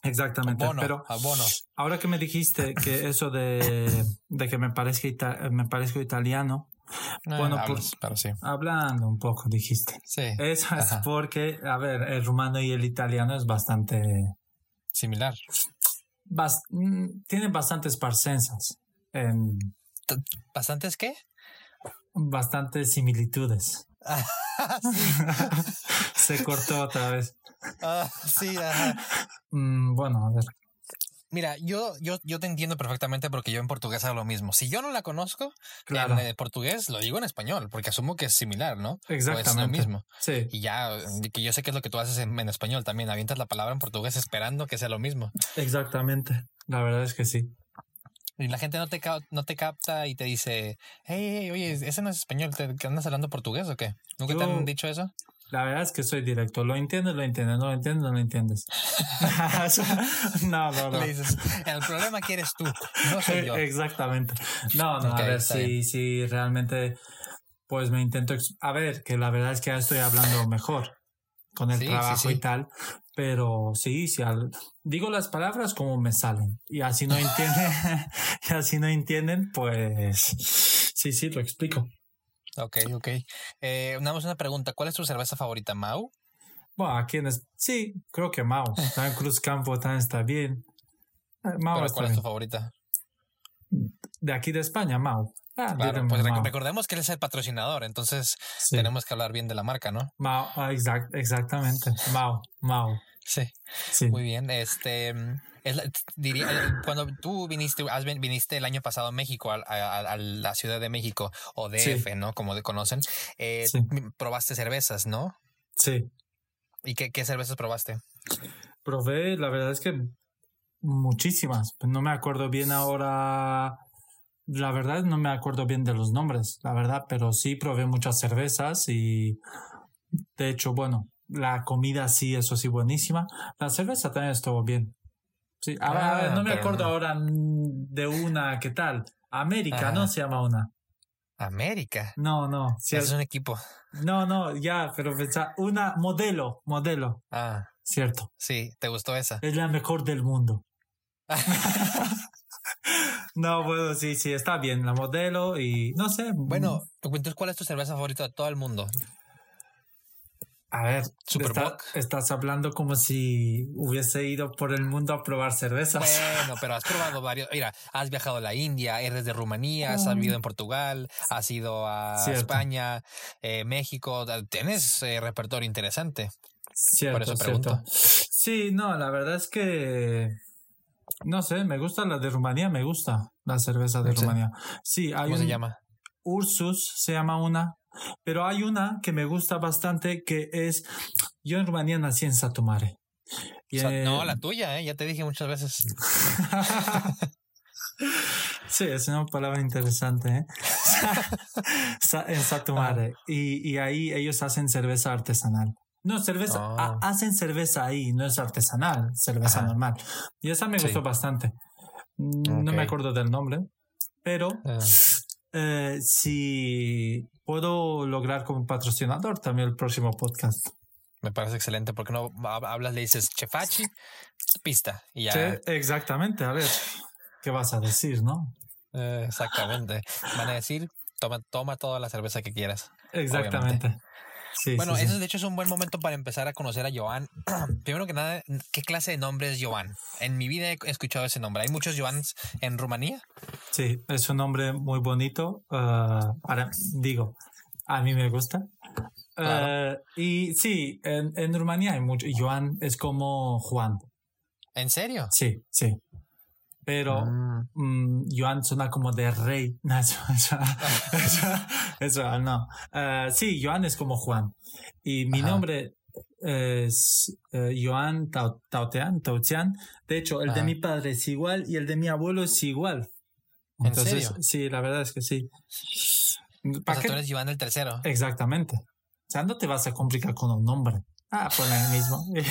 Exactamente. Abono, Pero abono. ahora que me dijiste que eso de, de que me parezca, ita- me parezco italiano, Bueno, Eh, por- hablas, pero sí. hablando un poco, dijiste. Sí, Eso es Ajá. porque, a ver, el rumano y el italiano es bastante. similar. Bas- mm, tienen bastantes parsensas. En, ¿Bastantes qué? bastantes similitudes. sí, Se cortó otra vez. ah, sí, ajá. Mm, bueno, a ver. Mira, yo, yo, yo te entiendo perfectamente porque yo en portugués hago lo mismo. Si yo no la conozco, Claro. en eh, portugués lo digo en español, porque asumo que es similar, ¿no? O es lo Exactamente. mismo. Sí, Y ya, que yo sé que es lo que tú haces en, en español también. Avientas la palabra en portugués esperando que sea lo mismo. exactamente. La verdad es que sí. Y la gente no te, ca- no te capta y te dice, hey, hey, oye, ese no es español, ¿te andas hablando portugués o qué? ¿Nunca te han dicho eso? La verdad es que soy directo. Lo entiendes, lo entiendes. No lo entiendes, no lo entiendes. No, no, no. Le dices, el problema que eres tú, no soy yo. Exactamente. No, no, a ver si, si realmente, pues me intento, a ver, que la verdad es que ya estoy hablando mejor con el Sí, sí, trabajo sí. y tal, pero sí, sí, al- digo las palabras como me salen y así no entienden, y así no entienden, pues sí, sí, lo explico. Ok, ok. Eh, nada más una pregunta, ¿cuál es tu cerveza favorita, Mau? Bueno, aquí en, es- sí, creo que Mao, también Cruz Campo también está bien. Eh, Pero está ¿cuál es tu favorita? De aquí de España, Mao. Ah, Claro, pues recordemos que él es el patrocinador, entonces Sí. tenemos que hablar bien de la marca, ¿no? Mao, ah, exact- exactamente. Mao, Mao. Sí, Sí. muy bien. Este, mm, es la- diría, eh, cuando tú viniste, has viniste el año pasado a México, a, a- a la Ciudad de México, o DF, ¿no? Como de- conocen, eh, Sí. probaste cervezas, ¿no? Sí. ¿Y qué, qué cervezas probaste? Probé, la verdad es que muchísimas. No me acuerdo bien ahora. La verdad no me acuerdo bien de los nombres, la verdad, pero sí probé muchas cervezas y de hecho, bueno, la comida sí, eso sí, buenísima. La cerveza también estuvo bien. Sí, a ver, a ver, Ah, no me acuerdo no. ahora mm, de una, ¿qué tal? América. ¿no? Se llama una. América. No, no. Ese es un equipo. No, no, ya, pero pensá, una modelo, modelo, Ah, cierto. sí, ¿te gustó esa? Es la mejor del mundo. no, bueno, sí, sí, está bien, la modelo y no sé. Bueno, entonces, ¿cuál es tu cerveza favorita de todo el mundo? A ver, está- estás hablando como si hubiese ido por el mundo a probar cervezas. Bueno, pero has probado varios. Mira, has viajado a la India, eres de Rumanía, has Mm. vivido en Portugal, has ido a Cierto. España, eh, México. Tienes eh, repertorio interesante. cierto, por eso cierto. pregunto. Sí, no, la verdad es que no sé, me gusta la de Rumanía, me gusta la cerveza de Sí. Rumanía. Sí, hay ¿Cómo un, se llama? Ursus se llama una, pero hay una que me gusta bastante que es, yo en Rumanía nací en Satumare. Y, O sea, eh, no, la tuya, ¿eh? ya te dije muchas veces. sí, es una palabra interesante, ¿eh? En Satumare. Y, y ahí ellos hacen cerveza artesanal. No, cerveza, Oh. ha- hacen cerveza ahí, no es artesanal, cerveza Ajá. normal. Y esa me Sí. gustó bastante. Mm, No me acuerdo del nombre, pero Ah, eh, si puedo lograr como patrocinador también el próximo podcast. me parece excelente porque no hab- hablas, le dices chefachi, pista. Y ya. Sí, exactamente, a ver, ¿qué vas a decir, no? Eh, exactamente. Van a decir, toma, toma toda la cerveza que quieras. Exactamente. Sí, Bueno, sí, sí. eso de hecho es un buen momento para empezar a conocer a Joan. Primero que nada, ¿qué clase de nombre es Joan? En mi vida he escuchado ese nombre. ¿Hay muchos Joans en Rumanía? Sí, es un nombre muy bonito. ah, para, digo, a mí me gusta. Claro. Ah, y sí, en, en Rumanía hay mucho. Joan es como Juan. ¿En serio? Sí, sí. Pero Mm, mm, Joan suena como de rey. No, eso, eso, eso, eso, no. Ah, sí, Joan es como Juan. Y mi Ajá. nombre es eh, Joan Tau- Tautean, Tautean. De hecho, el de mi padre es igual y el de mi abuelo es igual. ¿En Entonces, serio? sí, la verdad es que sí. o ¿Para sea, qué? tú eres Joan el tercero. Exactamente. O sea, no te vas a complicar con un nombre. Ah, pon el mismo.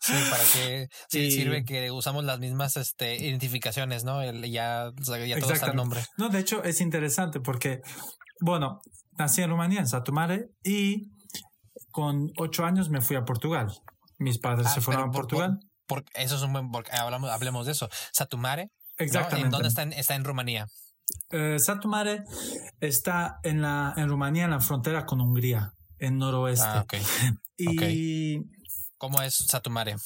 Sí, para que sí, sirve que usamos las mismas este, identificaciones, ¿no? El- ya, ya todo está el nombre. No, de hecho es interesante porque, bueno, nací en Rumanía, en Satumare, y con ocho años me fui a Portugal. Mis padres Ah, se fueron a por- Portugal. Porque eso es un buen, porque hablamos, hablemos de eso. Satumare. ¿no? Exactamente. ¿En dónde está? En, está en Rumanía. Eh, Satumare está en, la, en Rumanía, en la frontera con Hungría, en noroeste. Ah, ok. y ¿Cómo es Satumare?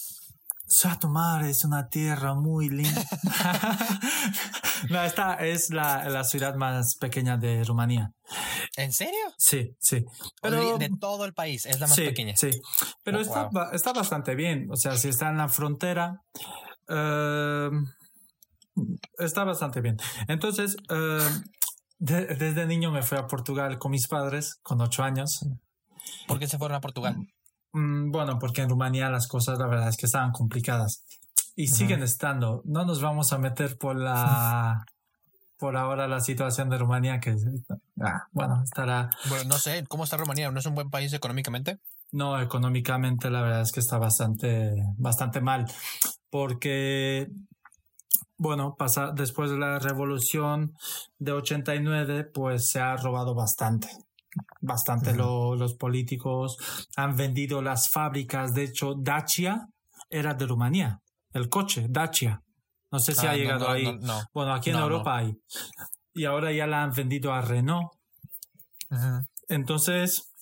Satumare es una tierra muy linda. no, esta es la, la ciudad más pequeña de Rumanía. ¿En serio? Sí, sí. Pero de, todo el país, es la más sí, pequeña. Sí, pero Oh, está, wow. está bastante bien. O sea, si está en la frontera, eh, está bastante bien. Entonces, eh, de- desde niño me fui a Portugal con mis padres, con ocho años. ¿Por qué se fueron a Portugal? Mm, Bueno, porque en Rumanía las cosas, la verdad es que estaban complicadas. Y siguen estando. No nos vamos a meter por la... Por ahora la situación de Rumanía, que ah, bueno, estará Bueno, no sé, ¿cómo está Rumanía? ¿No es un buen país económicamente? No, económicamente la verdad es que está bastante, bastante mal, porque, bueno, pasa, después de la revolución de 89, pues se ha robado bastante, bastante lo- los políticos han vendido las fábricas, de hecho, Dacia era de Rumanía, el coche, Dacia. No sé si Ah, ha no, llegado no, ahí. no, no. Bueno, aquí en No, no. Europa hay. Y ahora ya la han vendido a Renault. Entonces,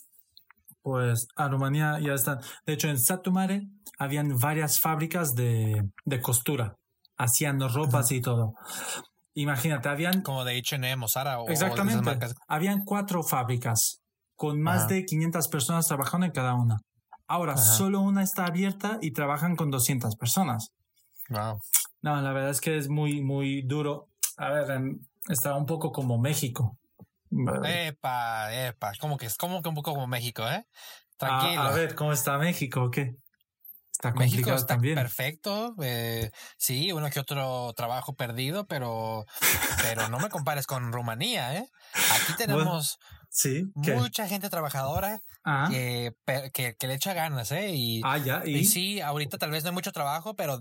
pues a Rumanía ya están. De hecho, en Satumare habían varias fábricas de, de costura. Hacían ropas y todo. Imagínate, habían Como de H&M o Zara o exactamente, esas marcas. habían cuatro fábricas con más Ajá. de 500 personas trabajando en cada una. Ahora, Ajá. solo una está abierta y trabajan con 200 personas. Wow. No, la verdad es que es muy, muy duro. A ver, está un poco como México. Epa, epa. ¿Cómo que es? ¿Cómo que un poco como México, eh? A, Tranquilo. a ver, ¿cómo está México? o ¿Qué? Está México está también. perfecto. eh, sí, uno que otro trabajo perdido, pero, pero no me compares con Rumanía, ¿eh? Aquí tenemos Sí. ¿Qué? mucha gente trabajadora Ah, que, que, que le echa ganas, ¿eh? Y, ah, ya. Y, y sí, ahorita tal vez no hay mucho trabajo, pero,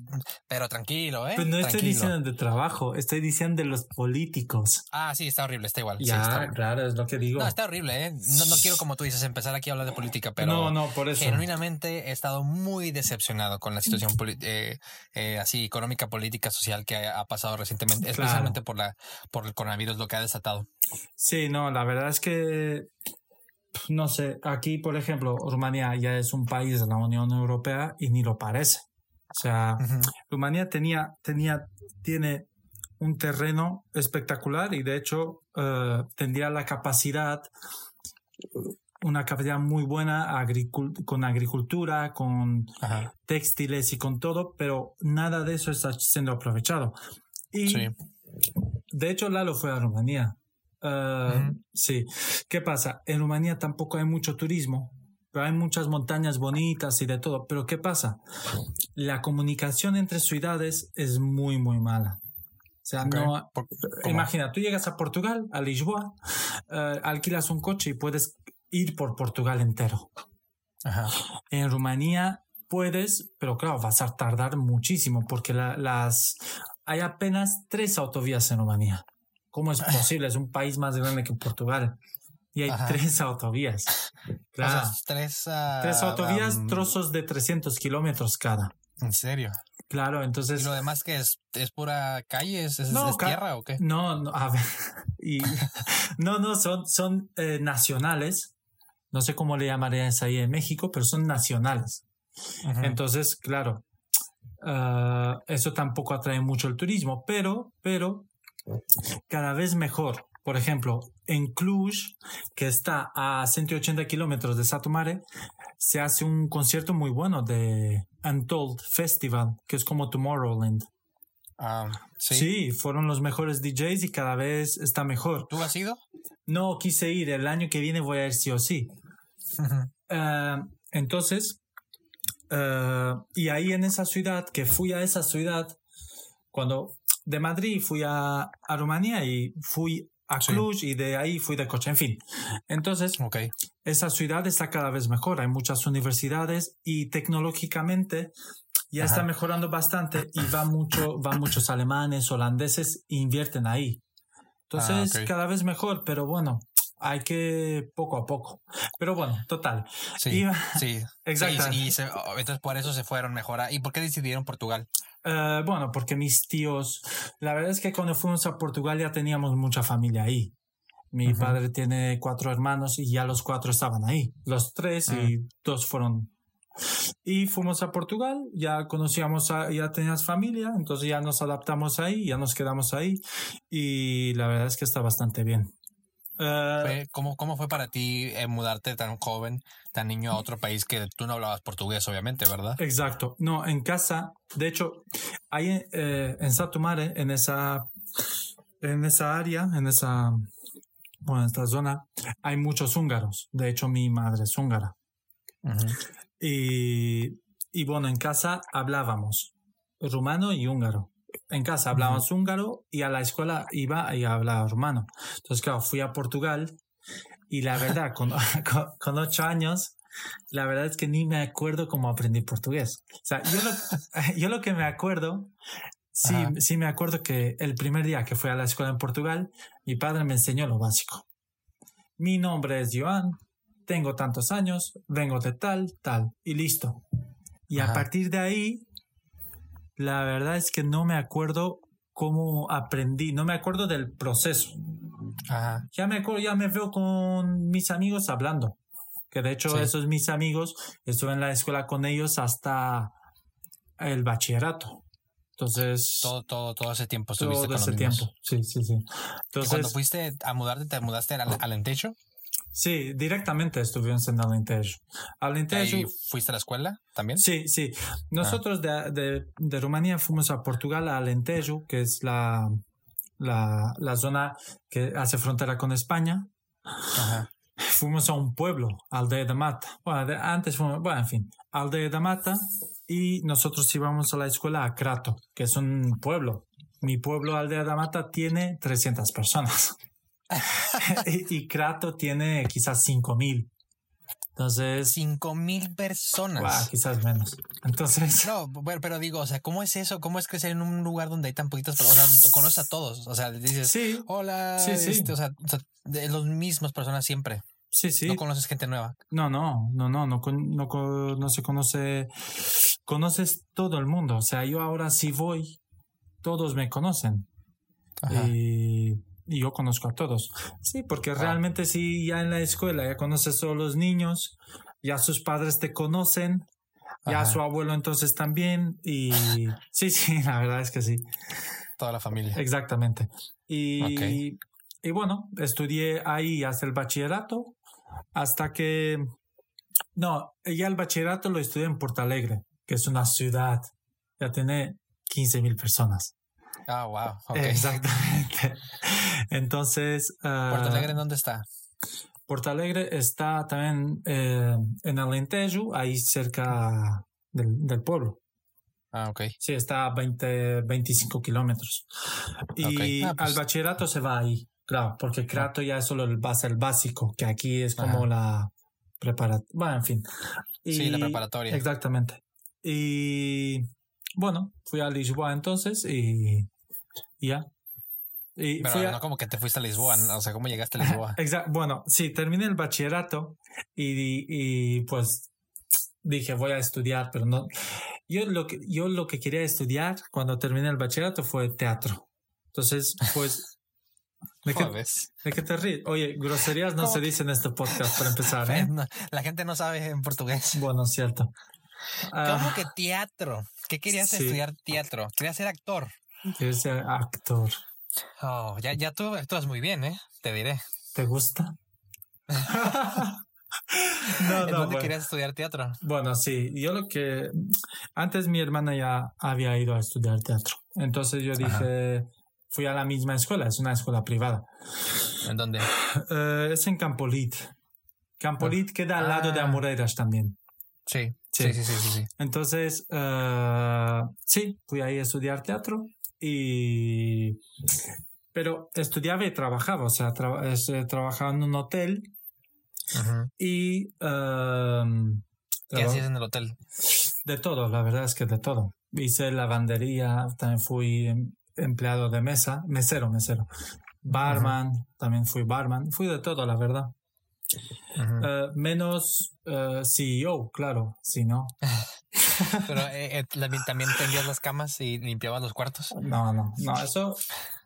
pero tranquilo, ¿eh? Pues no estoy diciendo de trabajo, estoy diciendo de los políticos. Ah, sí, está horrible, está igual. sí, Ya, está horrible. claro, es lo que digo. No, está horrible, ¿eh? No, no quiero, como tú dices, empezar aquí a hablar de política, pero no, no, por eso. genuinamente he estado muy decepcionado con la situación eh, eh, así económica, política, social que ha, ha pasado recientemente, Claro. especialmente por la por el coronavirus, lo que ha desatado. Sí, no, la verdad es que no sé, aquí por ejemplo, Rumanía ya es un país de la Unión Europea y ni lo parece. O sea, Ujú. Rumanía tenía, tenía, tiene un terreno espectacular y de hecho eh, tendría la capacidad, una capacidad muy buena con agricultura, con Ajá. textiles y con todo, pero nada de eso está siendo aprovechado. Y Sí. de hecho, Lalo fue a Rumanía. Ujú. Sí. ¿Qué pasa? En Rumanía tampoco hay mucho turismo, pero hay muchas montañas bonitas y de todo. Pero ¿qué pasa? La comunicación entre ciudades es muy, muy mala. O sea, no. Imagina, tú llegas a Portugal, a Lisboa, eh, alquilas un coche y puedes ir por Portugal entero. Ajá. En Rumanía puedes, pero claro, vas a tardar muchísimo porque la- las hay apenas tres autovías en Rumanía. ¿Cómo es posible? Es un país más grande que Portugal y hay Ajá. tres autovías. Claro. O sea, tres, ah, tres autovías, trozos de 300 kilómetros cada. En serio. Claro, ¿Y entonces lo demás que es? ¿Es pura calle? ¿Es, es- No, es ca- tierra o qué? no, no, a ver, y no, no son son eh, nacionales. No sé cómo le llamarías ahí en México, pero son nacionales. Entonces, claro, ah, eso tampoco atrae mucho el turismo, pero, pero cada vez mejor. Por ejemplo, en Cluj, que está a 180 kilómetros de Satumare, se hace un concierto muy bueno de Untold Festival, que es como Tomorrowland. Ah, ¿sí? Sí, fueron los mejores DJs y cada vez está mejor. ¿Tú has ido? No quise ir, el año que viene voy a ir sí o sí. Ah, entonces, ah, y ahí en esa ciudad, que fui a esa ciudad, cuando de Madrid fui a, a Rumanía y fui a Sí. Cluj y de ahí fui de coche, en fin. Entonces, Ok. esa ciudad está cada vez mejor, hay muchas universidades y tecnológicamente ya Ajá. está mejorando bastante y va mucho, van muchos alemanes, holandeses, invierten ahí. Entonces, Ah, cada vez mejor, pero bueno, hay que poco a poco. Pero bueno, total. Sí, Iba- sí. Exacto. Sí, y se- oh, entonces por eso se fueron mejor. a- ¿Y por qué decidieron Portugal? Eh, bueno, porque mis tíos, la verdad es que cuando fuimos a Portugal ya teníamos mucha familia ahí. Mi padre tiene cuatro hermanos y ya los cuatro estaban ahí. Los tres y dos fueron. Y fuimos a Portugal, ya conocíamos, a, ya tenías familia, entonces ya nos adaptamos ahí, ya nos quedamos ahí y la verdad es que está bastante bien. Eh, Fue- ¿Cómo, ¿Cómo fue para ti eh, mudarte tan joven, tan niño a otro país que tú no hablabas portugués, obviamente, verdad? Exacto. No, en casa, de hecho, hay eh, en Satumare, en esa, en esa área, en esa, bueno, en esta zona, hay muchos húngaros. De hecho, mi madre es húngara. Y, y bueno, en casa hablábamos rumano y húngaro. En casa hablábamos húngaro y a la escuela iba y hablaba rumano. Entonces, claro, fui a Portugal y la verdad, con, con, con ocho años, la verdad es que ni me acuerdo cómo aprendí portugués. O sea, yo lo, yo lo que me acuerdo, sí, Ajá. sí me acuerdo que el primer día que fui a la escuela en Portugal, mi padre me enseñó lo básico. Mi nombre es Joan, tengo tantos años, vengo de tal, tal, y listo. Y a partir de ahí, la verdad es que no me acuerdo cómo aprendí, no me acuerdo del proceso. Ajá. Ya me acuerdo, ya me veo con mis amigos hablando. Que de hecho, Sí. esos mis amigos, estuve en la escuela con ellos hasta el bachillerato. Entonces, Todo, todo, todo ese tiempo estuviste todo con ese los tiempo. Sí, sí, sí. ¿Y cuando Entonces, fuiste a mudarte, te mudaste al, al Alentejo? Sí, directamente estuvimos en Alentejo. Alentejo, ¿Ahí fuiste a la escuela también? Sí, sí. Nosotros de, de, de Rumanía fuimos a Portugal, a Alentejo, que es la, la, la zona que hace frontera con España. Ajá. Fuimos a un pueblo, Aldea de Mata. Bueno, de- antes fuimos, bueno, en fin, Aldea de Mata. Y nosotros íbamos a la escuela a Crato, que es un pueblo. Mi pueblo, Aldea de Mata, tiene 300 personas. y, y Crato tiene quizás 5000. Entonces, Cinco mil personas. Guau, quizás menos. Entonces, No, pero digo, o sea, ¿cómo es eso? ¿Cómo es crecer en un lugar donde hay tan poquitas personas? O sea, conoces a todos. O sea, dices, sí, hola, Sí, sí. este, o, sea, o sea, de los mismas personas siempre. sí, sí. No conoces gente nueva. No, no, no, no, no, no, con- no se conoce. Conoces todo el mundo. O sea, yo ahora sí voy, todos me conocen. Ajá. Y, y yo conozco a todos. Sí, porque Ah. realmente sí, ya en la escuela ya conoces a todos los niños, ya sus padres te conocen, ya Ajá. su abuelo entonces también. Y sí, sí, la verdad es que sí. Toda la familia. Exactamente. Y, y bueno, estudié ahí hasta el bachillerato, hasta que... No, ya el bachillerato lo estudié en Porto Alegre, que es una ciudad, ya tiene 15 mil personas. Ah, wow. Ok. Exactamente. Entonces... ah, ¿Puerto Alegre dónde está? Porto Alegre está también eh, en Alentejo, ahí cerca del, del pueblo. Ah, ok. Sí, está a 20, 25 kilómetros. Y. Ah, pues- al bachillerato se va ahí, claro, porque Crato ya es solo el, base, el básico, que aquí es como Ajá. la preparatoria. Bueno, en fin. Sí, la Y- preparatoria. Exactamente. Y bueno, fui a Lisboa entonces y, y ya. Y Pero fui a- no como que te fuiste a Lisboa. ¿no? O sea, ¿cómo llegaste a Lisboa? Exacto. Bueno, sí, terminé el bachillerato y, y pues dije voy a estudiar, pero no. Yo lo que yo lo que quería estudiar cuando terminé el bachillerato fue teatro. Entonces, pues ¿de qué, Joder. de qué te ríes? Oye, groserías no ¿Cómo se que- dicen en este podcast para empezar, ¿eh? No, La gente no sabe en portugués. Bueno, cierto. Ah, ¿Cómo que teatro? ¿Qué querías sí. estudiar teatro? Querías ser actor. Quiero ser actor. Oh, ya, ya tú actúas muy bien, ¿eh? Te diré. ¿Te gusta? no, ¿En dónde bueno. querías estudiar teatro? Bueno, sí, yo lo que antes mi hermana ya había ido a estudiar teatro. Entonces yo dije, fui a la misma escuela, es una escuela privada. ¿En dónde? Eh, es en Campolit. Campolit queda al lado de Ah. Amoreiras también. Sí. Sí. Sí, sí, sí, sí. sí. Entonces, eh, sí, fui ahí a estudiar teatro y... Pero estudiaba y trabajaba, o sea, tra- este, trabajaba en un hotel y... eh, ¿Qué hacías en el hotel? De todo, la verdad es que de todo. Hice lavandería, también fui em- empleado de mesa, mesero, mesero. barman, también fui barman, fui de todo, la verdad. Eh, menos uh, CEO, claro, si no. Pero eh, también tendías las camas y limpiabas los cuartos. No, no, no, eso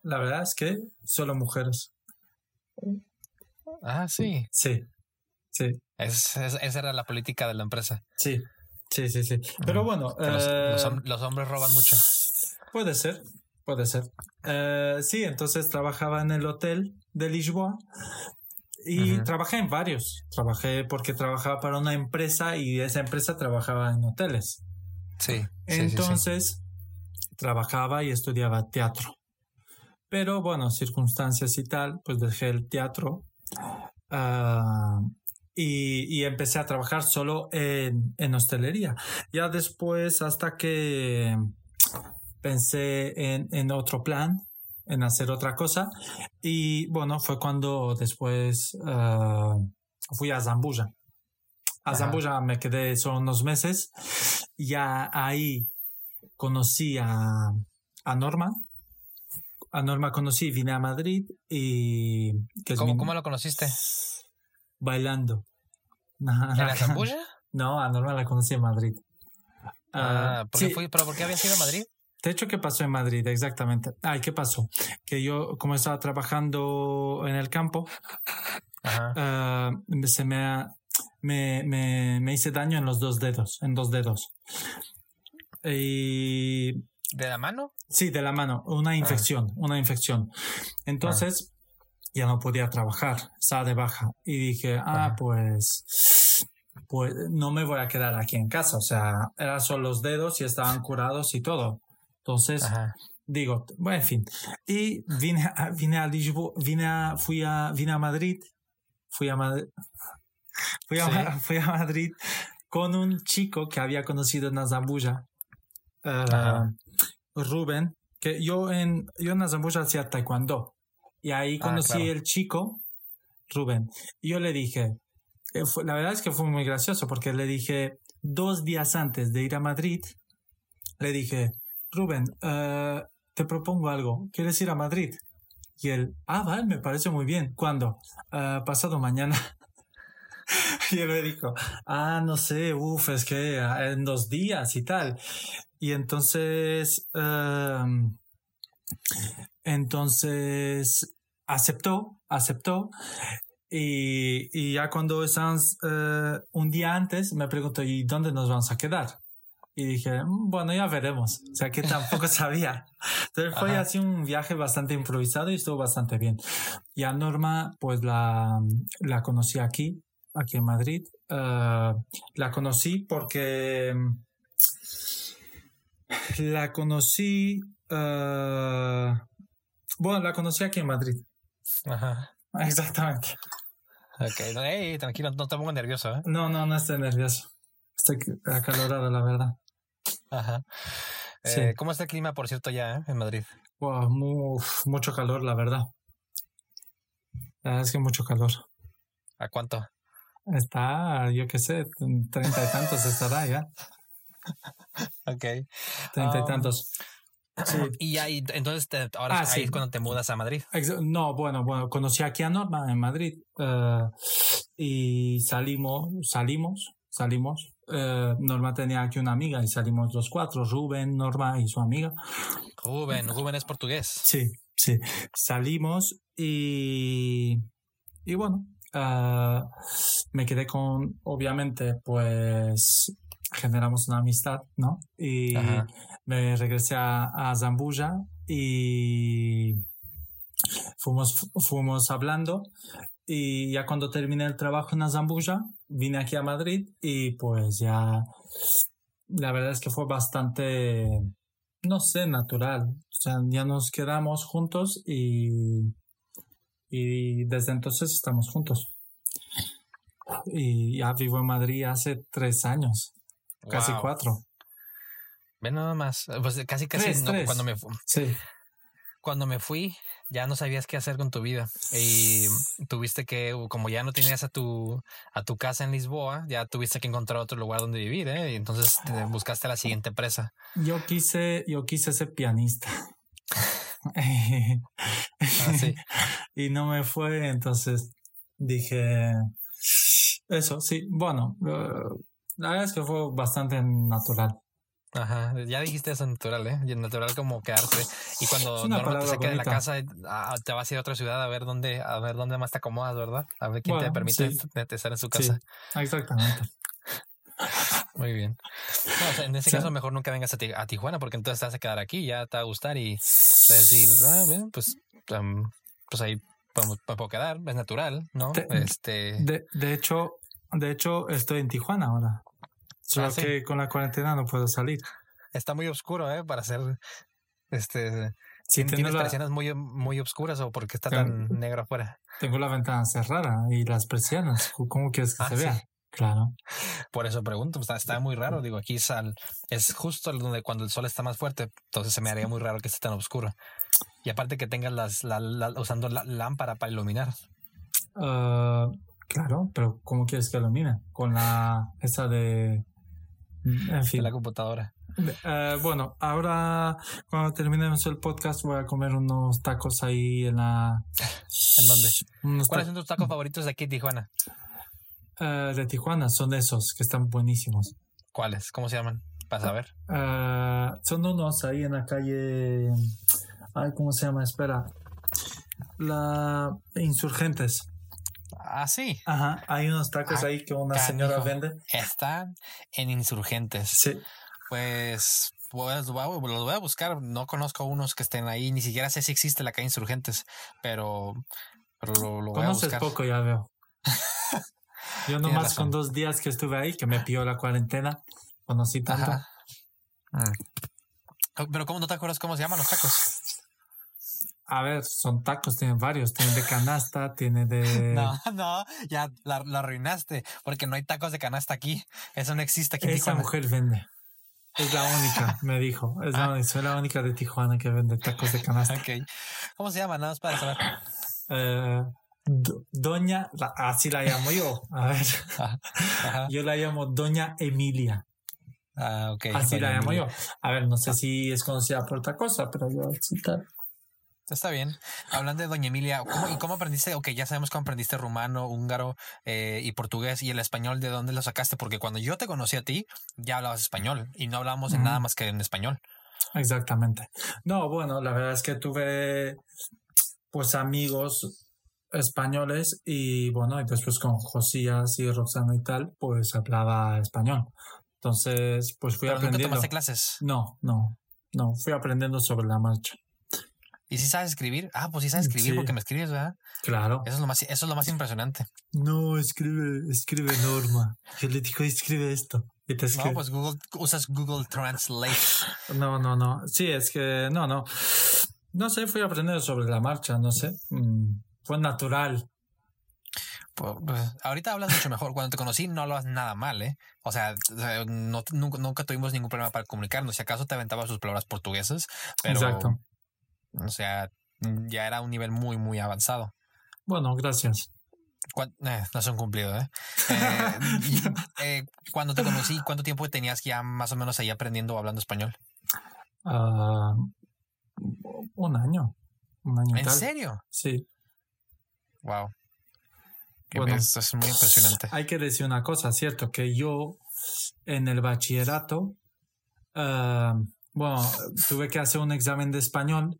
la verdad es que solo mujeres. Ah, sí. Sí, sí. esa era la política de la empresa. Sí, sí, sí, sí. Pero bueno. los, hombres roban mucho. Puede ser, puede ser. sí, entonces trabajaba en el hotel de Lisboa y trabajé en varios. Trabajé porque trabajaba para una empresa y esa empresa trabajaba en hoteles. Sí. Entonces, trabajaba y estudiaba teatro. Pero bueno, circunstancias y tal, pues dejé el teatro ah, y, y, empecé a trabajar solo en, en hostelería. Ya después, hasta que pensé en, en otro plan, en hacer otra cosa. Y bueno, fue cuando después ah, fui a Zambuja. A Zambuja me quedé solo unos meses. Ya ahí conocí a, a Norma. A Norma conocí, vine a Madrid y... ¿Cómo, ¿Cómo lo conociste? Bailando. ¿En Zambuja? No, a Norma la conocí en Madrid. Ah, ¿por fui, ¿Pero por qué habías ido a Madrid? De hecho, ¿qué pasó en Madrid? Exactamente. Ay, ¿qué pasó? Que yo, como estaba trabajando en el campo, ah, se me, me, me, me, hice daño en los dos dedos, en dos dedos. Y... ¿De la mano? Sí, de la mano. Una ah. infección, una infección. Entonces, ya no podía trabajar, estaba de baja. Y dije, ah, pues pues no me voy a quedar aquí en casa. O sea, eran solo los dedos y estaban curados y todo. Entonces, digo, bueno, en fin. Y vine a, vine a Lisboa, vine a, fui a, vine a Madrid, fui a Madrid, fui a, fui a Madrid con un chico que había conocido en Azambuja, uh, Rubén, que yo en, yo en hacía taekwondo. Y ahí ah, conocí el chico, Rubén. Y yo le dije, eh, la verdad es que fue muy gracioso porque le dije, dos días antes de ir a Madrid, le dije, Rubén, uh, te propongo algo. ¿Quieres ir a Madrid? Y él, ah, vale, me parece muy bien. ¿Cuándo? Uh, pasado mañana. y él me dijo, ah, no sé, uff, es que ah, en dos días y tal. Y entonces, uh, entonces aceptó, aceptó. Y, y ya cuando estamos uh, un día antes, me preguntó, ¿y dónde nos vamos a quedar? Y dije, mm, bueno, ya veremos. O sea, que tampoco sabía. Entonces fue así un viaje bastante improvisado y estuvo bastante bien. Y a Norma, pues la, la conocí aquí, aquí en Madrid. Uh, la conocí porque la conocí, uh, bueno, la conocí aquí en Madrid. Ajá. Exactamente. Ok, hey, tranquilo, no pongo nervioso. ¿eh? No, no, no estoy nervioso. Estoy acalorado, la verdad. Ajá. Eh, ¿Cómo está el clima, por cierto, ya en Madrid? mucho calor, la verdad. es que mucho calor. ¿A cuánto? Está, yo qué sé, treinta y tantos estará ya. ok. Treinta y um, tantos. Sí. Y ahí, entonces, ahora ah, ahí es cuando te mudas a Madrid. No, bueno, bueno, conocí aquí a Norma en Madrid eh, y salimos, salimos, salimos eh, Norma tenía aquí una amiga y salimos los cuatro, Rubén, Norma y su amiga. Rubén, Rubén es portugués. Sí, sí. Salimos y, y bueno, eh, me quedé con, obviamente, pues generamos una amistad, ¿no? Y me regresé a, a Zambuja y fuimos, fuimos hablando y ya cuando terminé el trabajo en Azambuja, vine aquí a Madrid y pues ya la verdad es que fue bastante, no sé, natural. O sea, ya nos quedamos juntos y, y desde entonces estamos juntos. Y ya vivo en Madrid hace tres años, casi cuatro. Ven nada más, pues casi casi cuando me sí. Cuando me fui ya no sabías qué hacer con tu vida y tuviste que, como ya no tenías a tu, a tu casa en Lisboa, ya tuviste que encontrar otro lugar donde vivir, ¿eh? Y entonces buscaste la siguiente presa. Yo quise, yo quise ser pianista. Ah, sí. y no me fue, entonces dije, eso, sí, bueno, eh, la verdad es que fue bastante natural. Ajá, ya dijiste eso natural, ¿eh? Y Natural como quedarse. Y cuando normalmente se queda en la casa, ah, te vas a ir a otra ciudad a ver dónde, a ver dónde más te acomodas, ¿verdad? A ver quién te permite sí. est- estar en su Sí, casa. exactamente. Muy bien. No, o sea, en ese Sí. caso, mejor nunca vengas a, Ti- a Tijuana porque entonces te vas a quedar aquí, ya te va a gustar y vas a decir, ah, bien, pues, pues ahí podemos- me puedo quedar, es natural, ¿no? Te- este, De, de hecho, de hecho, estoy en Tijuana ahora. Solo Ah, sí. que con la cuarentena no puedo salir. está muy oscuro, ¿eh? Para hacer, este, Si ¿tien- tengo ¿tienes la, persianas muy, muy oscuras o porque está tan negro afuera? tengo la ventana cerrada y las persianas. ¿Cómo quieres que Ah, se sí. vea? Claro. Por eso pregunto, está, está muy raro. Digo, aquí sal, es justo donde cuando el sol está más fuerte, entonces se me haría muy raro que esté tan oscuro. Y aparte que tengas las, la, la- usando la lámpara para iluminar. Ah, claro, pero ¿cómo quieres que ilumine? Con la esa de... En fin. la computadora. Eh, bueno, ahora cuando terminemos el podcast voy a comer unos tacos ahí en la... ¿En dónde? Unos ¿Cuáles son tus tacos favoritos de aquí en Tijuana? eh, de Tijuana, son esos que están buenísimos. ¿Cuáles? ¿Cómo se llaman? Para saber. Ah, son unos ahí en la calle... Ay, ¿cómo se llama? Espera. La Insurgentes. Ah, sí. Ajá, hay unos tacos Ah, ahí que una canijo. señora vende. Están en Insurgentes. Sí. Pues, pues los voy a- buscar. No conozco unos que estén ahí. Ni siquiera sé si existe la calle Insurgentes. Pero, pero lo, lo voy a Conoces buscar. poco, ya veo. Yo nomás con dos días que estuve ahí, que me pilló la cuarentena, conocí tanto. Mm. Oh, Pero ¿cómo no te acuerdas cómo se llaman los tacos? A ver, son tacos, tienen varios. Tienen de canasta, tiene de... No, no, ya la, la arruinaste, porque no hay tacos de canasta aquí. Eso no existe aquí en Esa Tijuana. mujer vende. Es la única, me dijo. Es la, soy la única de Tijuana que vende tacos de canasta. Ok. ¿Cómo se llama? Nada más para saber. Eh, Do- Doña, la- así la llamo yo. A ver, Ajá. yo la llamo Doña Emilia. Ah, ok. Así la llamo Emilia. yo. A ver, no sé si es conocida por otra cosa, pero yo sí tal. Está bien. Hablando de Doña Emilia, ¿cómo, ¿y cómo aprendiste? Ok, ya sabemos cómo aprendiste rumano, húngaro eh, y portugués. ¿Y el español de dónde lo sacaste? Porque cuando yo te conocí a ti, ya hablabas español y no hablábamos en nada más que en español. Exactamente. No, bueno, la verdad es que tuve pues amigos españoles y bueno, y después con Josías y Roxana y tal, pues hablaba español. Entonces, pues fui Pero nunca aprendiendo. tomaste clases. No, no, no, fui aprendiendo sobre la marcha. ¿Y si sabes escribir? Ah, pues sí sabes escribir Sí. porque me escribes, ¿verdad? Claro. Eso es lo más, eso es lo más impresionante. No, escribe, escribe Norma. Yo le digo, escribe esto. Y te No, escribe. pues Google, usas Google Translate. No, no, no. Sí, es que no, no. No sé, fui aprendiendo sobre la marcha, no sé. Mm, fue natural. Pues, pues, ahorita hablas mucho mejor. Cuando te conocí no hablas nada mal, ¿eh? O sea, o sea, no, nunca, nunca tuvimos ningún problema para comunicarnos. Si acaso te aventabas sus palabras portuguesas, pero, Exacto. O sea, ya era un nivel muy, muy avanzado. Bueno, gracias. Eh, no es un cumplido, ¿eh? Eh, eh, Cuando te conocí, ¿cuánto tiempo tenías ya más o menos ahí aprendiendo o hablando español? Ah, un año. Un año ¿En tal. serio? Sí. Wow. Bueno. es, es muy impresionante. Hay que decir una cosa, cierto, que yo en el bachillerato, ah, bueno, tuve que hacer un examen de español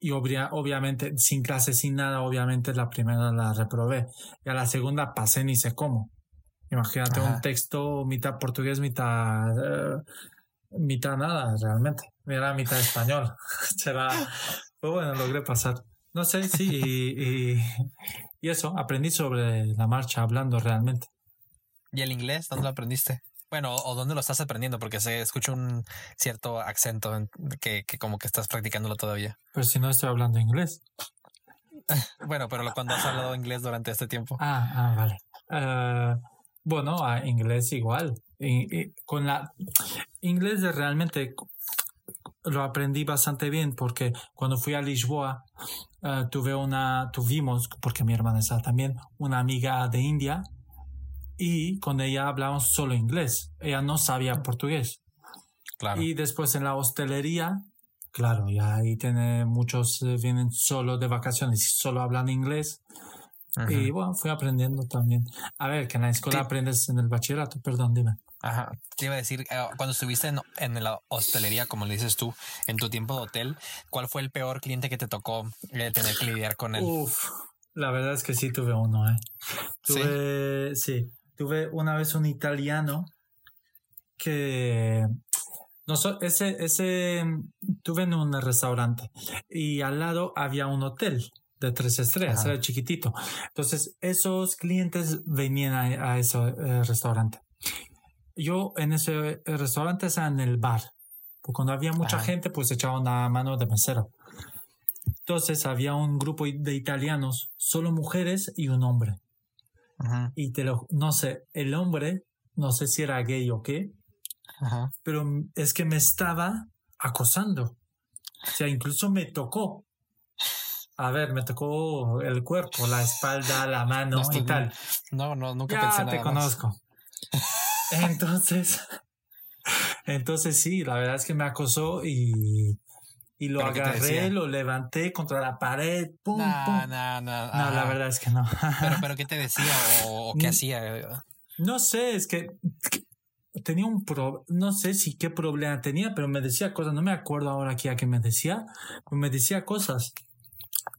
y obvia- obviamente, sin clase, sin nada, obviamente la primera la reprobé. Y a la segunda pasé ni sé cómo. Imagínate Ajá. un texto mitad portugués, mitad, eh, mitad nada, realmente. Era mitad español. Será, bueno, logré pasar. No sé, sí, y, y, y eso, aprendí sobre la marcha hablando realmente. ¿Y el inglés? ¿Dónde lo aprendiste? Bueno, o dónde lo estás aprendiendo, porque se escucha un cierto acento en- que, que como que estás practicándolo todavía. Pero si no estoy hablando inglés. Bueno, pero cuando has hablado inglés durante este tiempo. Ah, ah vale. Eh, bueno, a inglés igual. Y- y con la inglés realmente lo aprendí bastante bien porque cuando fui a Lisboa eh, tuve una, tuvimos, porque mi hermana está también, una amiga de India y con ella hablamos solo inglés. Ella no sabía portugués. Claro. Y después en la hostelería, claro, y ahí tiene muchos eh, vienen solo de vacaciones y solo hablan inglés. Y bueno, fui aprendiendo también. A ver, que en la escuela aprendes en el bachillerato, perdón, dime. Ajá, te iba a decir, eh, cuando estuviste en, en, la hostelería, como le dices tú, en tu tiempo de hotel, ¿cuál fue el peor cliente que te tocó eh, tener que lidiar con él? Uf, la verdad es que sí tuve uno, ¿eh? Tuve, sí, tuve una vez un italiano que no, ese, ese, tuve en un restaurante y al lado había un hotel de tres estrellas, era chiquitito. Entonces, esos clientes venían a, ese eh, restaurante. Yo en ese eh, restaurante estaba en el bar. Cuando había mucha gente, pues echaba una mano de mesero. Entonces había un grupo de italianos, solo mujeres y un hombre. Y te lo, no sé, el hombre, no sé si era gay o qué, pero es que me estaba acosando. O sea, incluso me tocó. A ver, me tocó el cuerpo, la espalda, la mano y tal. No, no, nunca pensé nada te conozco. Entonces, entonces sí, la verdad es que me acosó y, y lo agarré, lo levanté contra la pared, pum, pum. No, no, no, la verdad es que no. Pero, pero ¿qué te decía o, qué hacía? No sé, es que tenía un pro, no sé si qué problema tenía, pero me decía cosas, no me acuerdo ahora aquí a qué me decía, pero me decía cosas.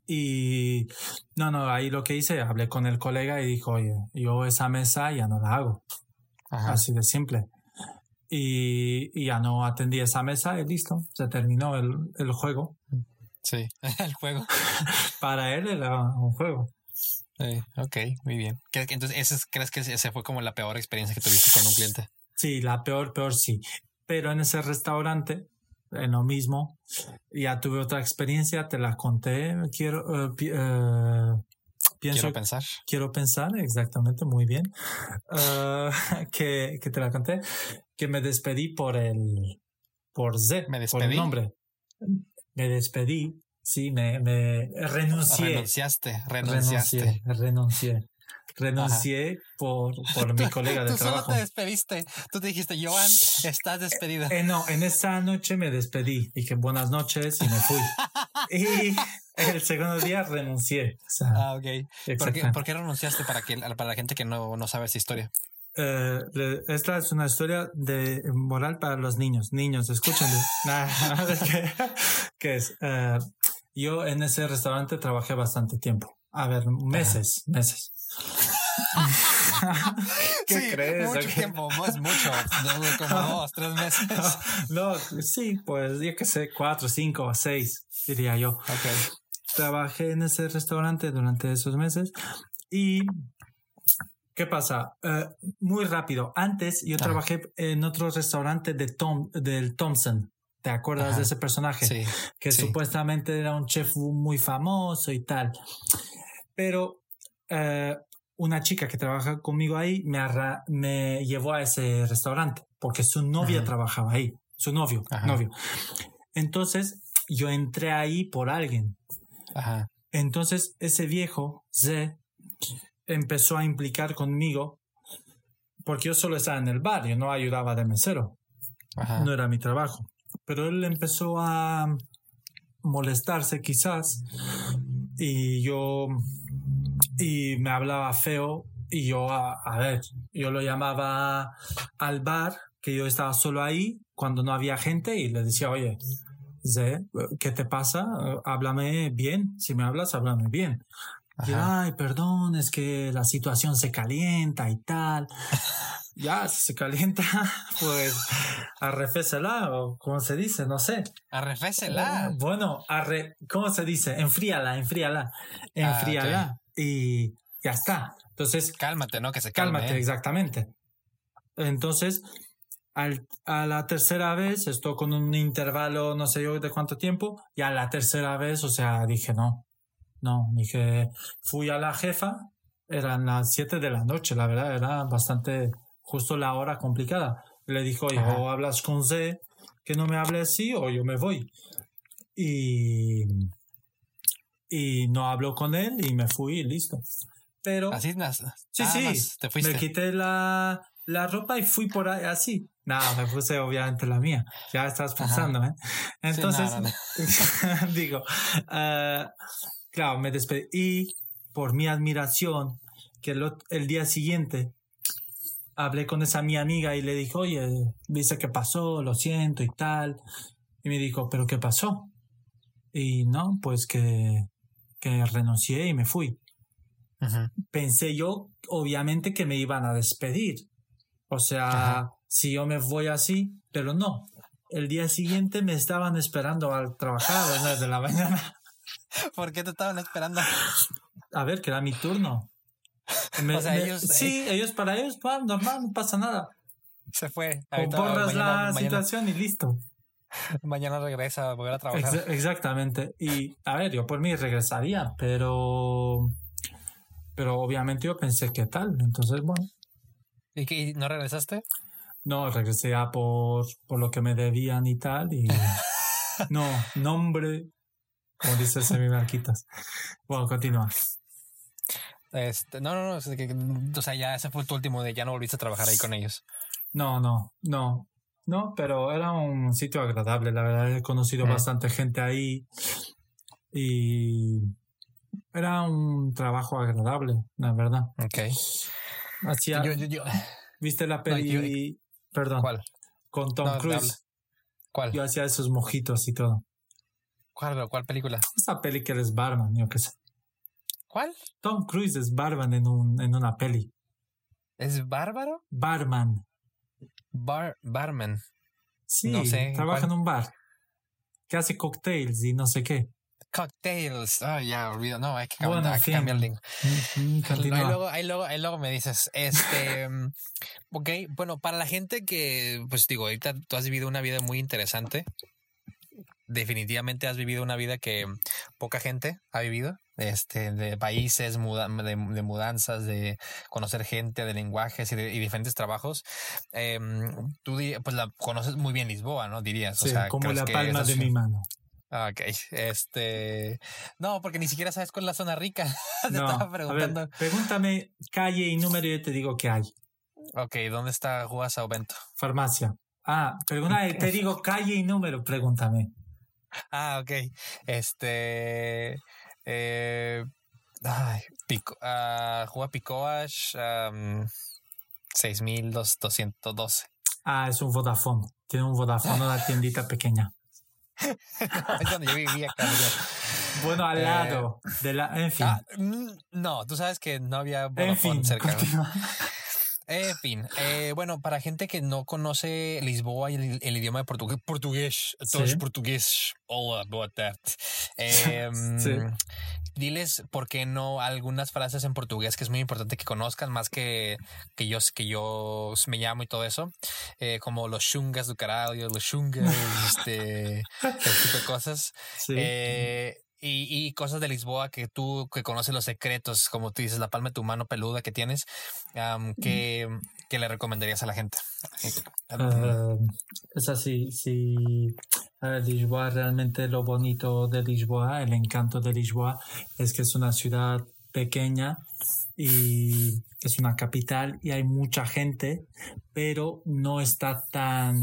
Y no, no, ahí lo que hice, hablé con el colega y dijo, oye, yo esa mesa ya no la hago. Así de simple. Y, y, ya no atendí esa mesa y listo, se terminó el, el juego. Sí, el juego. Para él era un juego. Sí, ok, muy bien. Entonces, ¿crees que esa fue como la peor experiencia que tuviste con un cliente? Sí, la peor, peor sí. Pero en ese restaurante, en lo mismo, ya tuve otra experiencia, te la conté. Quiero, uh, pienso, quiero pensar. Quiero pensar, exactamente, muy bien. Uh, que, que te la conté. Que me despedí por el, por Z, me por el nombre. Me despedí, sí, me, me renuncié. Renunciaste, renunciaste. Renuncié, renuncié renuncié por, por mi colega de trabajo. Tú solo te despediste. Tú te dijiste, Joan, estás despedida. Eh, no, en esa noche me despedí. Dije buenas noches y me fui. y el segundo día renuncié. ah, ok. ¿Por qué, ¿Por qué, renunciaste para, que, para la gente que no, no sabe esa historia? Eh, esta es una historia de moral para los niños. Niños, escúchenlo. ¿Qué es? Uh, yo en ese restaurante trabajé bastante tiempo. A ver, meses, meses. ¿Qué crees? Mucho tiempo, es mucho, como dos, tres meses. No, sí, pues yo qué sé, cuatro, cinco, seis, diría yo. Okay. Trabajé en ese restaurante durante esos meses y ¿Qué pasa? Uh, muy rápido. Antes yo trabajé en otro restaurante de Tom, del Thompson. ¿Te acuerdas de ese personaje? Sí, que supuestamente era un chef muy famoso y tal. Pero uh, una chica que trabaja conmigo ahí me, me llevó a ese restaurante porque su novia trabajaba ahí, su novio, novio. Entonces yo entré ahí por alguien. Ajá. Entonces ese viejo, Z, empezó a implicar conmigo porque yo solo estaba en el bar, yo no ayudaba de mesero. No era mi trabajo. Pero él empezó a molestarse quizás y yo y me hablaba feo y yo, a, ver, yo lo llamaba al bar, que yo estaba solo ahí cuando no había gente y le decía, oye, ¿qué te pasa? Háblame bien, si me hablas, háblame bien. Y, ay, perdón, es que la situación se calienta y tal. ya, si se calienta, pues arrefésela o como se dice, no sé. Arrefésela. Eh, bueno, arre, ¿cómo se dice? Enfríala, enfríala, ah, enfríala y ya está. Entonces. Cálmate, ¿no? Que se calme. Cálmate, exactamente. Entonces, al, a la tercera vez, esto con un intervalo, no sé yo de cuánto tiempo, y a la tercera vez, o sea, dije no. No, dije, fui a la jefa, eran las siete de la noche, la verdad, era bastante justo la hora complicada. Le dijo, oye, o hablas con Z, que no me hable así, o yo me voy. Y y no hablo con él y me fui y listo. Pero. Así Sí, sí. Me quité la. la ropa y fui por ahí así. No, me puse obviamente la mía. Ya estás pensando, ¿eh? Entonces, digo, uh, claro, me despedí. Y por mi admiración, que el, el, día siguiente hablé con esa mi amiga y le dije, oye, dice que pasó, lo siento y tal. Y me dijo, ¿pero qué pasó? Y no, pues que, que renuncié y me fui. Pensé yo, obviamente, que me iban a despedir. O sea, si yo me voy así, pero no. El día siguiente me estaban esperando al trabajar a las 9 de la mañana. ¿Por qué te estaban esperando? A ver, que era mi turno. o sea, ellos. Sí, eh, ellos para ellos, pues, normal, no pasa nada. Se fue. O borras la situación y listo. Mañana regresa a volver a trabajar. exactamente. Y a ver, yo por mí regresaría, pero. Pero obviamente yo pensé que tal. Entonces, bueno. ¿Y, qué, no regresaste? No, regresé a por, por lo que me debían y tal. Y. no, nombre. Como dice Semi Marquitas. Bueno, continúa. Este, no, no, no. o sea, ya ese fue tu último de ya no volviste a trabajar ahí con ellos. No, no, no. No, pero era un sitio agradable, la verdad. He conocido bastante gente ahí y era un trabajo agradable, la verdad. Ok. Hacía, ¿Viste la peli? perdón. ¿Cuál? Con Tom Cruise. ¿Cuál? Yo hacía esos mojitos y todo. ¿Cuál, cuál película? Esa peli que eres barman, yo qué sé. ¿Cuál? Tom Cruise es barman en, un, en una peli. ¿Es bárbaro? Barman. Bar, barman. Sí, no sé, trabaja en un bar. Que hace cocktails y no sé qué. Cocktails. Ah, ya, olvido. No, hay que, cambiar, hay que cambiar el link. Ahí, luego, ahí, luego, ahí luego me dices, este, mm, ok, bueno, para la gente que, pues digo, ahorita tú has vivido una vida muy interesante. Definitivamente has vivido una vida que poca gente ha vivido este, de países, de, mudanzas, de conocer gente, de lenguajes y, de, diferentes trabajos. Em, tú pues la conoces muy bien Lisboa, ¿no? Dirías. o sea, como la palma de mi mano. Ok, este. No, porque ni siquiera sabes cuál es la zona rica. te estaba preguntando. pregúntame calle y número y yo te digo qué hay. Ok, ¿dónde está Juasa o Bento? Farmacia. Ah, pregúntame, te digo calle y número, pregúntame. Ah, ok. Este. Eh, ay, pico, uh, Juga Picoash um, 6212. Ah, es un Vodafone. Tiene un Vodafone, una tiendita pequeña. es donde yo vivía, Bueno, al lado eh, de la. En fin. Ah, no, tú sabes que no había Vodafone cerca. En fin, eh, bueno, para gente que no conoce Lisboa y el, idioma de portugués, portugués, todos portugués, all about that. Em, diles por qué no algunas frases en portugués que es muy importante que conozcan, más que, que yo que yo me llamo y todo eso, eh, como los chungas do caralho, los chungas, este, ese tipo de cosas. Eh, y, y, cosas de Lisboa que tú que conoces los secretos, como tú dices, la palma de tu mano peluda que tienes, que, que, le recomendarías a la gente? es así, sí. Lisboa, realmente lo bonito de Lisboa, el encanto de Lisboa, es que es una ciudad pequeña y es una capital y hay mucha gente, pero no está tan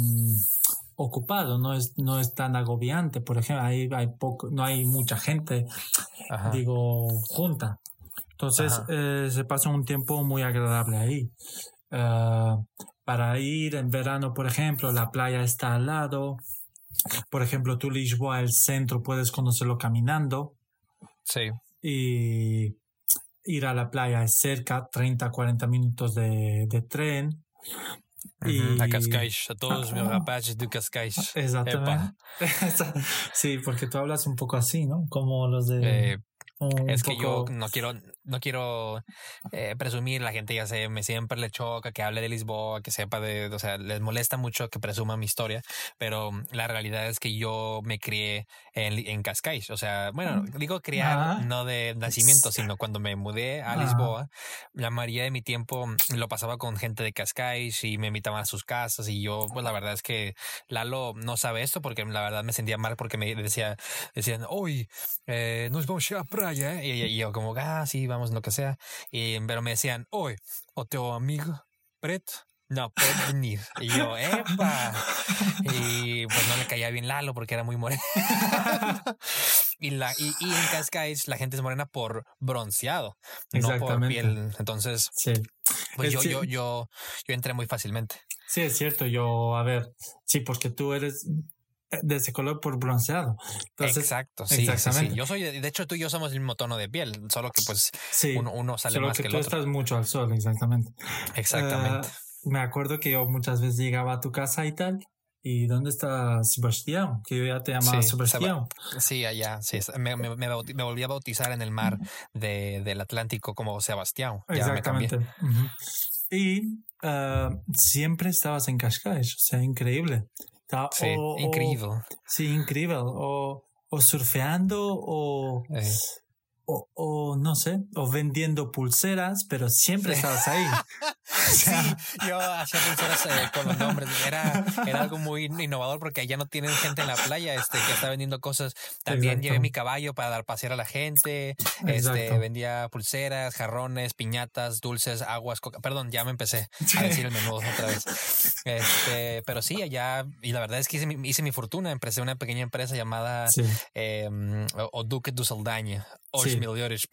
ocupado, no es, no es tan agobiante. Por ejemplo, hay, hay poco, no hay mucha gente, digo, junta. Entonces eh, se pasa un tiempo muy agradable ahí. Ah, para ir en verano, por ejemplo, la playa está al lado. Por ejemplo, tú Lisboa, el centro, puedes conocerlo caminando. Sí. Y ir a la playa es cerca, 30, 40 minutos de, de tren. Y... A Cascais, a todos los rapazes de Cascais. Exactamente. sí, porque tú hablas un poco así, ¿no? Como los de... Eh, es que yo no quiero, no quiero eh, presumir, la gente ya sé, me siempre le choca que hable de Lisboa, que sepa de, o sea, les molesta mucho que presuma mi historia, pero la realidad es que yo me crié en, en Cascais, o sea, bueno, mm. digo criar no de nacimiento, sino cuando me mudé a Lisboa, la mayoría de mi tiempo lo pasaba con gente de Cascais y me invitaban a sus casas y yo, pues la verdad es que Lalo no sabe esto porque la verdad me sentía mal porque me decía, decían, hoy eh, nos vamos a la playa, ¿eh? y, yo como, ah, sí, lo que sea. Y, pero me decían, hoy, o teu amigo preto no puedes venir. Y yo, ¡epa! Y pues no le caía bien Lalo porque era muy moreno. y, la, y, en Cascais la gente es morena por bronceado, no por piel. Entonces, sí. pues yo, yo, yo, yo entré muy fácilmente. Sí, es cierto. Yo, a ver, sí, porque tú eres de ese color por bronceado. Exacto, sí, exactamente. Yo soy, de hecho, tú y yo somos el mismo tono de piel, solo que pues uno, uno, sale más que, el tú estás mucho al sol, exactamente. Exactamente. Ah, me acuerdo que yo muchas veces llegaba a tu casa y tal. ¿Y dónde está Sebastián? Que yo ya te llamaba Sebastián. Sí, allá, sí. Me, me, me, volví a bautizar en el mar de, del Atlántico como Sebastián. Exactamente. Y ah, siempre estabas en Cascais, o sea, increíble. Sí, increíble. sí. O, o surfeando o... Eh o, o, no sé, o vendiendo pulseras, pero siempre estabas ahí. sí, yo hacía pulseras eh, con los nombres. Era, era algo muy innovador porque allá no tienen gente en la playa este, que está vendiendo cosas. También llevé mi caballo para dar pasear a la gente. Este, vendía pulseras, jarrones, piñatas, dulces, aguas, coca. Perdón, ya me empecé a decir el menú otra vez. Este, pero sí, allá, y la verdad es que hice mi, hice mi fortuna. Empecé una pequeña empresa llamada eh, O Duque du Saldaña sí. millones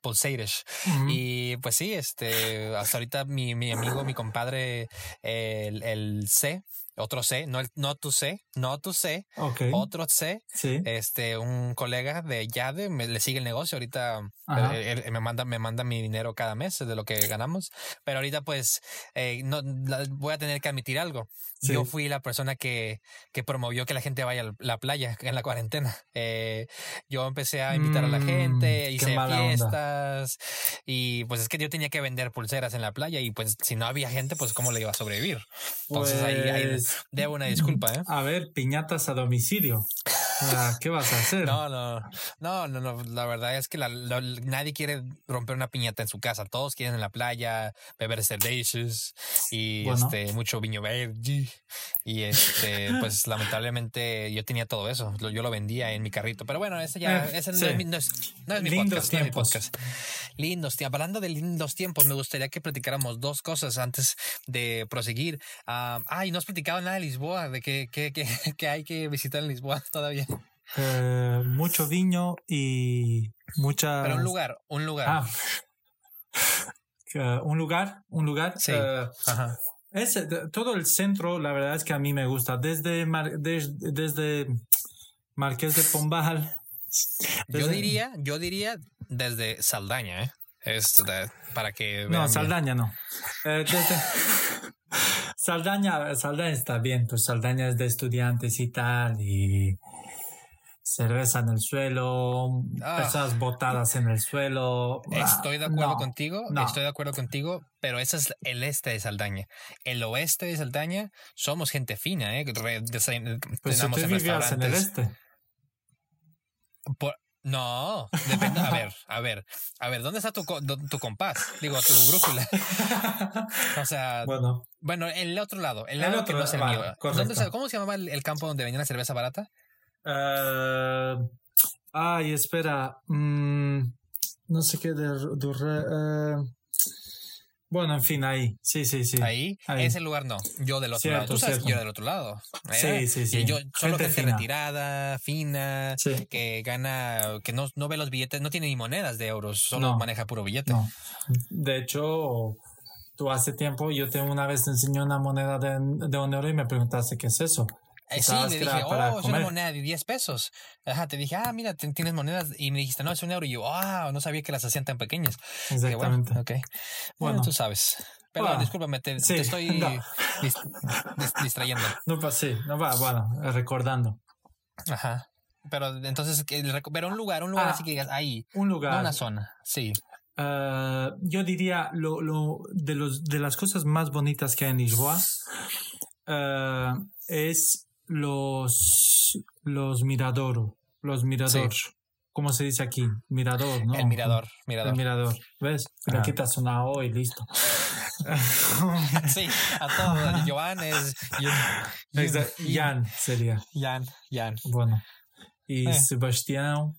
pulseiras. Y pues sí, este, hasta ahorita mi, mi amigo, mi compadre, el, el C, otro C, no, el, no tu C, no tu C, otro C, este, un colega de Yade, me, le sigue el negocio, ahorita me manda, me manda mi dinero cada mes de lo que ganamos, pero ahorita pues eh, no, voy a tener que admitir algo. Yo fui la persona que, que promovió que la gente vaya a la playa en la cuarentena. Eh, yo empecé a invitar a la gente, mm, hice fiestas y pues es que yo tenía que vender pulseras en la playa y pues si no había gente, pues cómo le iba a sobrevivir. Entonces ahí, ahí pues, debo una disculpa. ¿eh? A ver, piñatas a domicilio. ¿Qué vas a hacer? No, no, no, no, no. La verdad es que nadie quiere romper una piñata en su casa. Todos quieren en la playa beber cervezas y este mucho viño verde. Y este, pues lamentablemente yo tenía todo eso. Yo lo vendía en mi carrito. Pero bueno, ese ya, eh, ese no, es, mi, no, es, mi lindos tiempos. Lindos tiempos. Hablando de lindos tiempos, me gustaría que platicáramos dos cosas antes de proseguir. ah, y no has platicado nada de Lisboa, de que, que, que, que hay que visitar en Lisboa todavía. Eh, mucho viño y mucha. Pero un lugar, un lugar. Ah. un lugar, un lugar. Sí. Eh, Ajá. todo el centro, la verdad es que a mí me gusta. Desde, desde, Marqués de Pombal. Yo diría, yo diría desde Saldaña, ¿eh? Es para que. No, Saldaña no. Eh, Saldaña, Saldaña está bien, pues Saldaña es de estudiantes y tal, y cerveza en el suelo, ah. personas botadas en el suelo. Estoy de acuerdo contigo, estoy de acuerdo contigo, pero ese es el este de Saldaña. El oeste de Saldaña somos gente fina, ¿eh? pues si tú vivías en el este. no, depende. A ver, a ver, a ver, ¿dónde está tu, tu compás? Digo, tu brújula. O sea, bueno, bueno el otro lado, el lado que no se ¿Cómo se llamaba el, campo donde venía la cerveza barata? Uh, ay, espera. Mm, no sé qué de, uh, bueno, en fin, ahí. Sí, sí, sí. Ahí, ese lugar no. Yo del otro lado. Tú sabes yo del otro lado. Sí, sí, sí. yo solo gente, retirada, fina, que gana, que no, no ve los billetes, no tiene ni monedas de euros, solo maneja puro billete. No. De hecho, tú hace tiempo, yo te una vez te enseñé una moneda de, de un euro y me preguntaste qué es eso. Eh, sí, le dije, oh, es una moneda de 10 pesos. Ajá, te dije, ah, mira, tienes monedas. Y me dijiste, no, es un euro. Y yo, ah, no sabía que las hacían tan pequeñas. Exactamente. bueno, ok. Bueno, tú sabes. Perdón, discúlpame, te, estoy distrayendo. No, pues sí, no va, bueno, recordando. Ajá. Pero entonces, pero un lugar, un lugar ah, así que digas, ahí. Un lugar. No una zona, sí. Uh, yo diría lo, lo, de, los, de las cosas más bonitas que hay en Lisboa uh, es los, los mirador, los mirador. ¿Cómo se dice aquí? Mirador, ¿no? El mirador, mirador. El mirador. ¿Ves? Le quitas una O y listo. sí, a todos. Joan es. Jan sería. Jan, Jan. Bueno. Y eh. Sebastián.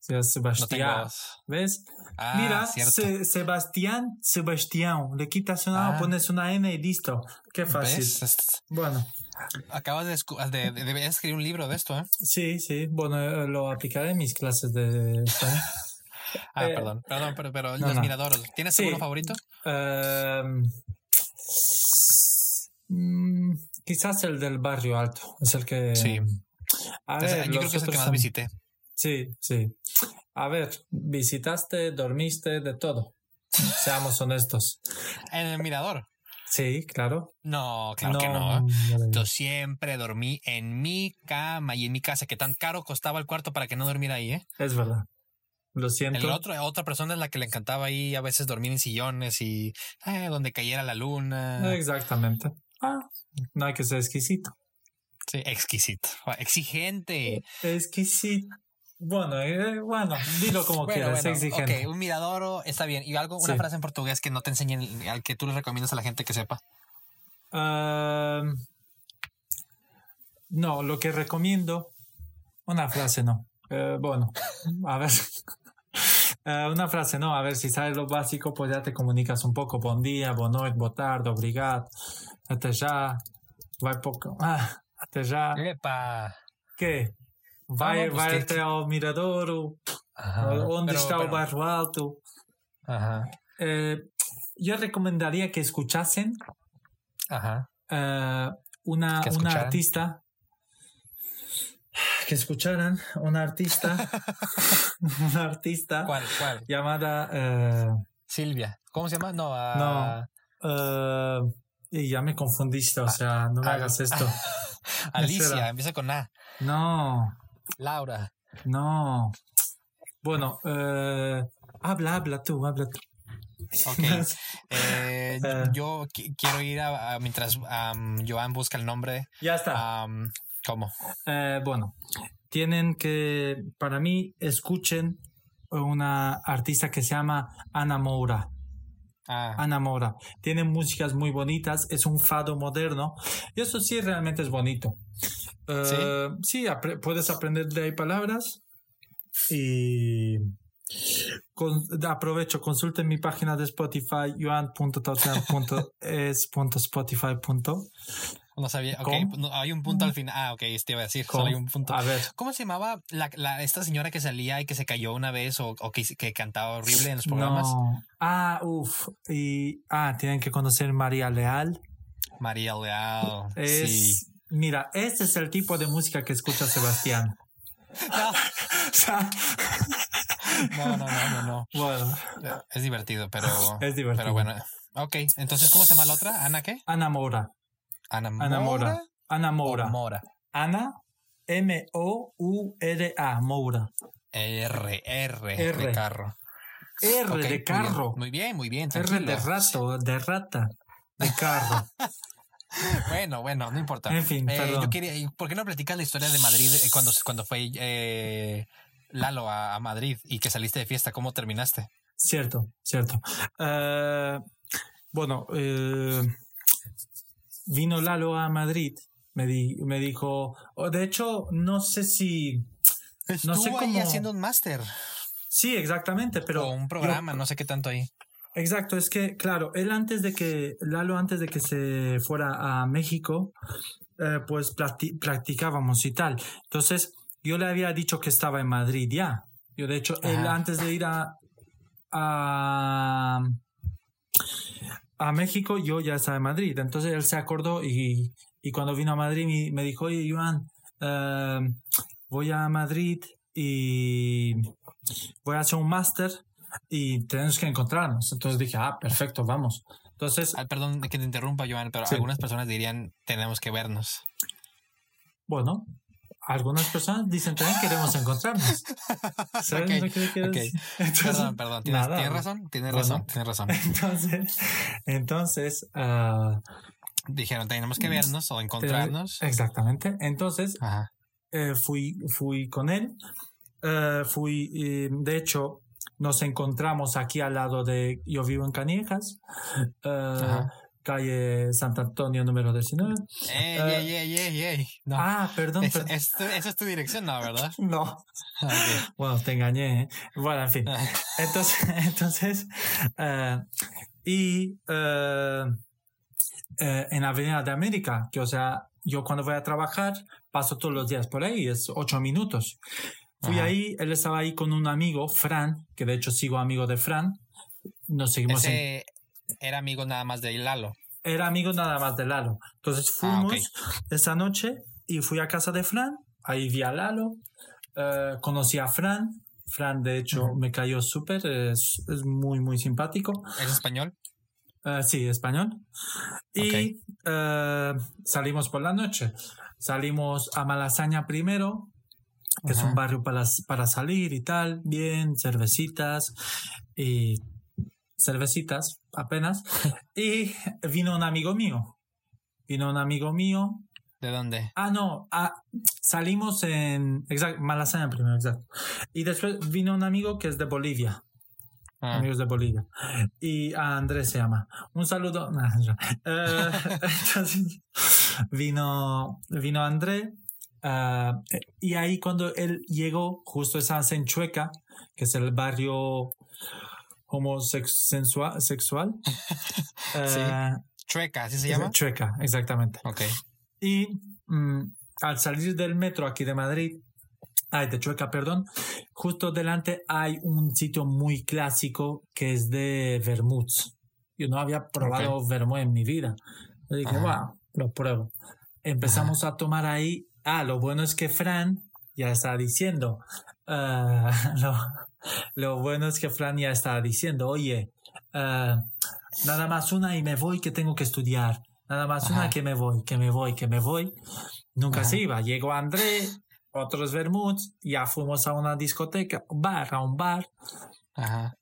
Sebastián. ¿Ves? Ah, Mira. Se- Sebastián, Sebastián. Le quitas una, Ah. pones una N y listo. Qué fácil. ¿Ves? Es- Bueno, Acabas de, escu- de, de, de escribir un libro de esto, ¿eh? sí, sí. Bueno, eh, lo aplicaré en mis clases de. Ah, Eh, perdón, perdón, pero, pero no, los no. miradores. ¿Tienes Sí. alguno favorito? Em, mm, quizás el del barrio alto. Es el que. Sí. A Entonces, ver, yo creo que es el que más son- visité. Sí, sí. A ver, visitaste, dormiste, de todo. Seamos honestos. En el mirador. Sí, claro. No, claro que no. no, Yo siempre dormí en mi cama y en mi casa, que tan caro costaba el cuarto para que no dormiera ahí, ¿eh? Es verdad. Lo siento. El otro, otra persona es la que le encantaba ahí a veces dormir en sillones y eh, donde cayera la luna. Exactamente. Ah, no hay que ser exquisito. Sí, exquisito. Exigente. Exquisito. Bueno, eh, bueno, dilo como Bueno, quieras, bueno, exigente. ok, un miradoro está bien. ¿Y algo, una Sí. frase en portugués que no te enseñen, al que tú le recomiendas a la gente que sepa? No, lo que recomiendo, una frase no. Eh, bueno, a ver. Eh, una frase no, a ver si sabes lo básico, pues ya te comunicas un poco. Buen día, boa noite, boa tarde, obrigado, até já, vai pouco, ah, até já. Epa. ¿Qué? Vai, no, pues vai que- até ao miradouro, Ajá, onde pero- está o pero- barro alto. Ajá, Eh, yo recomendaría que escuchasen ajá. eh, una, Que una artista que escucharan una artista una artista ¿Cuál, cuál? llamada eh, Silvia. ¿Cómo se llama? No, a... eh, y ya me confundiste o sea no me ah, hagas esto Alicia, empieza con A. no Laura. no bueno eh, habla habla tú habla tú Ok. Eh, Eh. yo qui- quiero ir a, a- mientras Joan busca el nombre. ya está ¿Cómo? Eh, bueno, tienen que, para mí, escuchen una artista que se llama Ana Moura. Ah, Ana Moura. Tiene músicas muy bonitas, es un fado moderno y eso sí realmente es bonito. Eh, sí, apre- puedes aprender de ahí palabras y con- aprovecho, consulten mi página de Spotify, joan.tautean.es.spotify. no sabía. Ok, ¿Cómo? no, hay un punto al final. Ah, ok, te iba a decir. Solo hay un punto. A ver, ¿Cómo se llamaba la, la- esta señora que salía y que se cayó una vez o, o que, que cantaba horrible en los programas? No. Ah, uff. Y ah, tienen que conocer María Leal. María Leal. Es, Sí. Mira, este es el tipo de música que escucha Sebastián. No, O sea, no, no, no, no, no. bueno, Es divertido, pero. es divertido. Pero bueno. Ok, entonces, ¿cómo se llama la otra? ¿Ana qué? Ana Mora. Ana Ana Mora. Ana Mora. Mora. Ana M-O-U-R-A. Moura. R, R, R. de carro. R de carro. Muy bien, muy bien. R de rato, de rata. De carro. Bueno, bueno, no importa. En fin, Eh, perdón. yo quería, ¿por qué no platicas la historia de Madrid eh, cuando, cuando fue eh, Lalo a, a Madrid y que saliste de fiesta? ¿Cómo terminaste? Cierto, cierto. Eh, bueno, eh, vino Lalo a Madrid. Me, di- me dijo, o de hecho, no sé si... Estuvo sé ahí cómo- haciendo un máster Sí, exactamente, pero... o un yo- programa, no sé qué tanto ahí. Exacto, es que, claro, él antes de que, Lalo antes de que se fuera a México, eh, pues practi- practicábamos y tal. Entonces, yo le había dicho que estaba en Madrid ya. Yo, de hecho, él antes de ir a, a, a México, yo ya estaba en Madrid. Entonces, él se acordó y, y cuando vino a Madrid me, me dijo, oye, Joan, eh, voy a Madrid y voy a hacer un máster y tenemos que encontrarnos. Entonces dije, ah, perfecto, vamos. Entonces, Ah, perdón que te interrumpa, Joan, pero Sí. algunas personas dirían tenemos que vernos. bueno, algunas personas dicen también queremos encontrarnos. ¿Sabes Ok, lo que quiero ok. decir? Entonces, Perdón, perdón. ¿Tienes, nada. tienes razón? Tienes Bueno. razón, tienes razón. Entonces, entonces ah, Dijeron tenemos que vernos o encontrarnos. exactamente. Entonces, eh, fui, fui con él. Eh, fui, eh, de hecho, nos encontramos aquí al lado de, yo vivo en Caniejas. Ajá. Calle Santo Antonio número 19. Ey, Eh, ey, ey, ey, ey. No. Ah, perdón, Es- perdón. es tu- esa es tu dirección, ¿no? ¿Verdad? No. Ok. Bueno, te engañé. ¿eh? Bueno, en fin. Entonces, entonces eh, y eh, en Avenida de América, que o sea, yo cuando voy a trabajar paso todos los días por ahí, es ocho minutos. Fui Ajá. ahí, él estaba ahí con un amigo, Fran, que de hecho sigo amigo de Fran. Nos seguimos en- Ese era amigo nada más de Lalo. Era amigo nada más de Lalo. Entonces Ah, fuimos esa noche y fui a casa de Fran. Ahí vi a Lalo. eh, conocí a Fran. Fran, de hecho, me cayó súper. Es, es muy, muy simpático. ¿Es español? Eh, sí, español. Y eh, salimos por la noche. Salimos a Malasaña primero, que es un barrio para, para salir y tal. Bien, cervecitas y cervecitas apenas. y vino un amigo mío. Vino un amigo mío. ¿De dónde? Ah, no. ah, salimos en. Exacto, Malasaña primero, exacto. Y después vino un amigo que es de Bolivia Ah, amigos de Bolivia. Y a Andrés se llama. Un saludo. Nah. Eh, entonces, vino, vino André. ah, y ahí cuando él llegó, justo estábamos en Chueca, que es el barrio homosexual. Sexual. Eh, Chueca, ¿así se llama? Chueca, exactamente. Ok. Y mm, al salir del metro aquí de Madrid, ay, de Chueca, perdón, justo delante hay un sitio muy clásico que es de vermuts. Yo no había probado vermut en mi vida. Dije, wow, lo pruebo. Empezamos a tomar ahí. Ah, lo bueno es que Fran ya está diciendo. lo, lo bueno es que Fran ya está diciendo, oye, ah, nada más una y me voy que tengo que estudiar. Nada más Ajá. una que me voy, que me voy, que me voy. Nunca Ajá. se iba. Llegó André, otros vermuts, ya fuimos a una discoteca, un bar, a un bar. Ajá.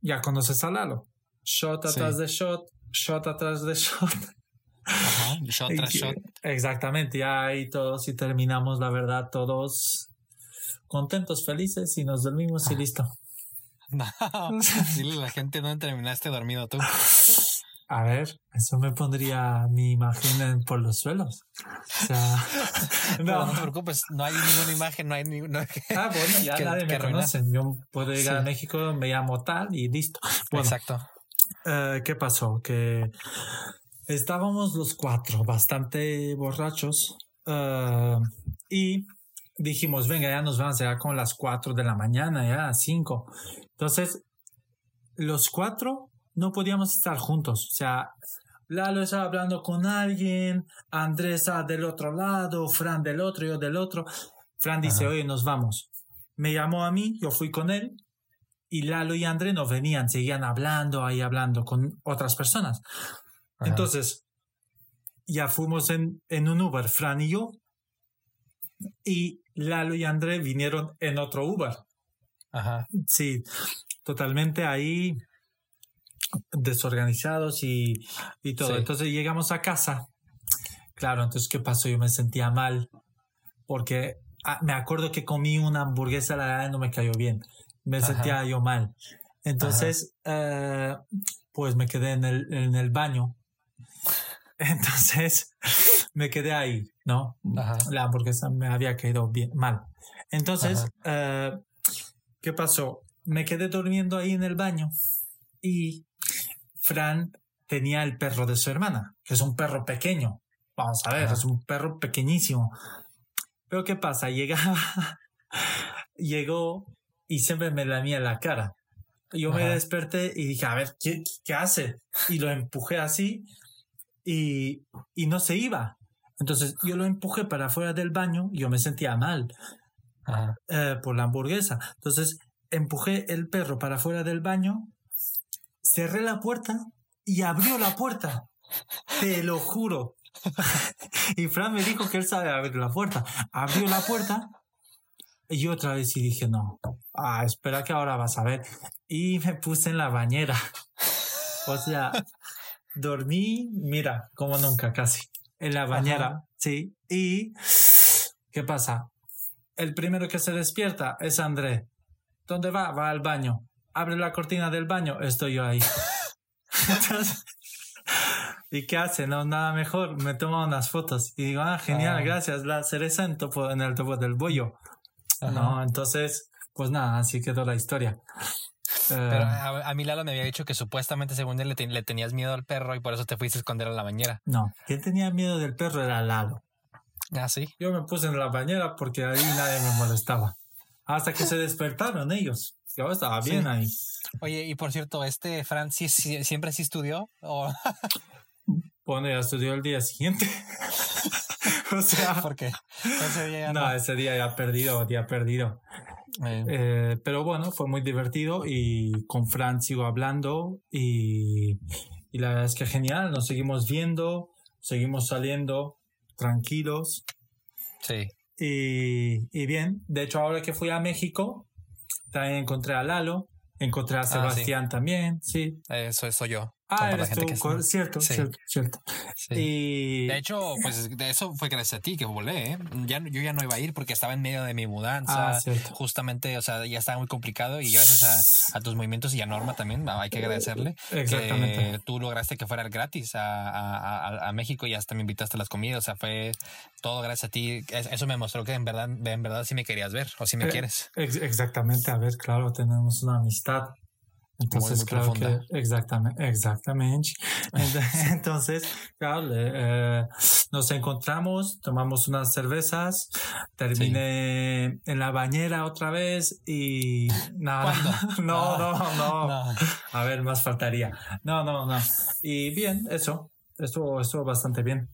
Ya conoces a Lalo. Shot Sí. atrás de shot, shot atrás de shot. Ajá. Shot tras shot. Exactamente, ya ahí todos y terminamos, la verdad, todos contentos, felices y nos dormimos y listo. No. Dile la gente dónde terminaste dormido tú. A ver, eso me pondría mi imagen en- por los suelos. O sea, No, no. no te preocupes, no hay ninguna imagen, no hay ninguna. Ah, bueno, ya que- nadie que me conoce. Yo puedo llegar Sí. a México, me llamo tal y listo. Bueno, Exacto. eh, ¿qué pasó? Que estábamos los cuatro bastante borrachos eh, y dijimos, venga, ya nos vamos ya con las cuatro de la mañana, ya cinco. Entonces, los cuatro no podíamos estar juntos. O sea, Lalo estaba hablando con alguien, Andrés estaba del otro lado, Fran del otro, yo del otro. Fran dice, Ajá. oye, nos vamos. Me llamó a mí, yo fui con él y Lalo y André no venían, seguían hablando ahí, hablando con otras personas. Ajá. Entonces, ya fuimos en, en un Uber, Fran y yo, y Lalo y André vinieron en otro Uber. Ajá. Sí, totalmente ahí desorganizados y, y todo. Sí. Entonces llegamos a casa. Claro, entonces, ¿qué pasó? Yo me sentía mal porque ah, me acuerdo que comí una hamburguesa, la verdad no me cayó bien. Me Ajá. sentía yo mal. Entonces, eh, pues me quedé en el, en el baño. Entonces, me quedé ahí, ¿no? Ajá. La hamburguesa me había caído bien, mal. Entonces, eh, ¿qué pasó? Me quedé durmiendo ahí en el baño y Fran tenía el perro de su hermana, que es un perro pequeño. Vamos a ver, Ajá. es un perro pequeñísimo. Pero ¿qué pasa? Llegaba, llegó y siempre me lamía la cara. Yo me desperté y dije, a ver, ¿qué, qué hace? Y lo empujé así y, y no se iba. Entonces yo lo empujé para afuera del baño y yo me sentía mal eh, por la hamburguesa. Entonces empujé el perro para afuera del baño, cerré la puerta y abrió la puerta. Te lo juro. y Fran me dijo que él sabe abrir la puerta. Abrió la puerta y yo otra vez y dije, no, ah, espera que ahora vas a ver. Y me puse en la bañera. O sea, dormí, mira, como nunca casi, en la bañera, Ajá. sí. Y, ¿qué pasa? El primero que se despierta es André. ¿Dónde va? Va al baño. Abre la cortina del baño, estoy yo ahí. Entonces, ¿Y qué hace? No, nada mejor. Me toma unas fotos. Y digo, ah, genial, Ah. gracias. La cereza en, topo, en el topo del bollo. Ajá. No, entonces, pues nada, así quedó la historia. Pero a, a mí Lalo me había dicho que supuestamente según él le, ten- le tenías miedo al perro y por eso te fuiste a esconder a la bañera. no, quien tenía miedo del perro era Lalo. Ah, sí. Yo me puse en la bañera porque ahí nadie me molestaba. Hasta que se despertaron ellos. Yo estaba bien Sí. ahí. Oye, y por cierto, este Fran sí, sí- siempre sí estudió. ¿O Bueno, ya estudió el día siguiente. o sea, por qué? Ese día ya no, no. ese día ya perdido, día perdido. Eh, Eh, pero bueno, fue muy divertido y con Fran sigo hablando y, y la verdad es que genial, nos seguimos viendo, seguimos saliendo tranquilos sí. y, y bien. De hecho, ahora que fui a México, también encontré a Lalo, encontré a Ah, sí. Sebastián también, sí. Eso soy yo. Ah, eres tú, cierto, Sí. cierto, cierto. Sí. Y De hecho, pues de eso fue gracias a ti que volé, ¿eh? Ya, yo ya no iba a ir porque estaba en medio de mi mudanza. Ah, cierto. Justamente, o sea, ya estaba muy complicado y gracias a, a tus movimientos y a Norma también, hay que agradecerle. Exactamente. Que tú lograste que fuera gratis a, a- a- a México y hasta me invitaste a las comidas. O sea, fue todo gracias a ti. Es- Eso me mostró que en verdad, en verdad sí me querías ver o sí me Eh, quieres. Ex- exactamente, a ver, claro, tenemos una amistad. Entonces, claro profunda. que exactamente, exactamente. Ent- Entonces, claro, eh, nos encontramos, tomamos unas cervezas, terminé en la bañera otra vez y nada. No, no, no, No. A ver, más faltaría. No, no, no. Y bien, eso, estuvo, estuvo bastante bien.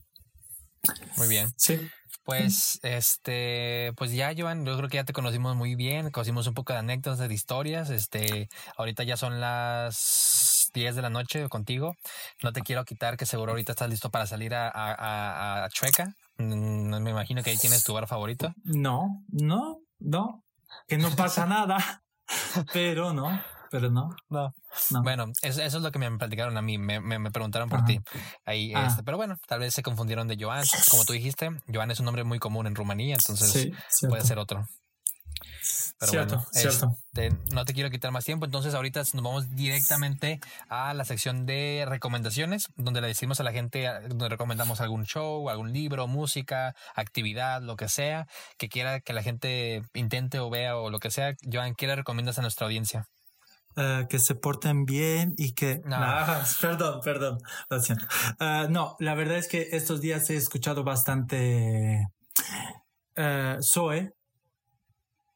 Muy bien. Sí. Pues, este, pues ya, Joan, yo creo que ya te conocimos muy bien, conocimos un poco de anécdotas, de historias. Este, ahorita ya son las 10 de la noche contigo. No te quiero quitar, que seguro ahorita estás listo para salir a, a, a- a Chueca. Mm, Me imagino que ahí tienes tu bar favorito. No, no, no. Que no pasa nada. Pero no, pero no. No. No. Bueno, eso, eso es lo que me platicaron a mí, me, me, me preguntaron por Ajá. ti. Ahí, Ah. este, pero bueno, tal vez se confundieron de Joan. Como tú dijiste, Joan es un nombre muy común en Rumanía, entonces sí, puede ser otro. Pero cierto, bueno, cierto. Este, no te quiero quitar más tiempo, entonces ahorita nos vamos directamente a la sección de recomendaciones, donde le decimos a la gente, donde recomendamos algún show, algún libro, música, actividad, lo que sea, que quiera que la gente intente o vea o lo que sea. Joan, ¿qué le recomiendas a nuestra audiencia? Eh, que se porten bien y que... No. Perdón, perdón, lo siento. Eh, no, la verdad es que estos días he escuchado bastante eh, Zoe,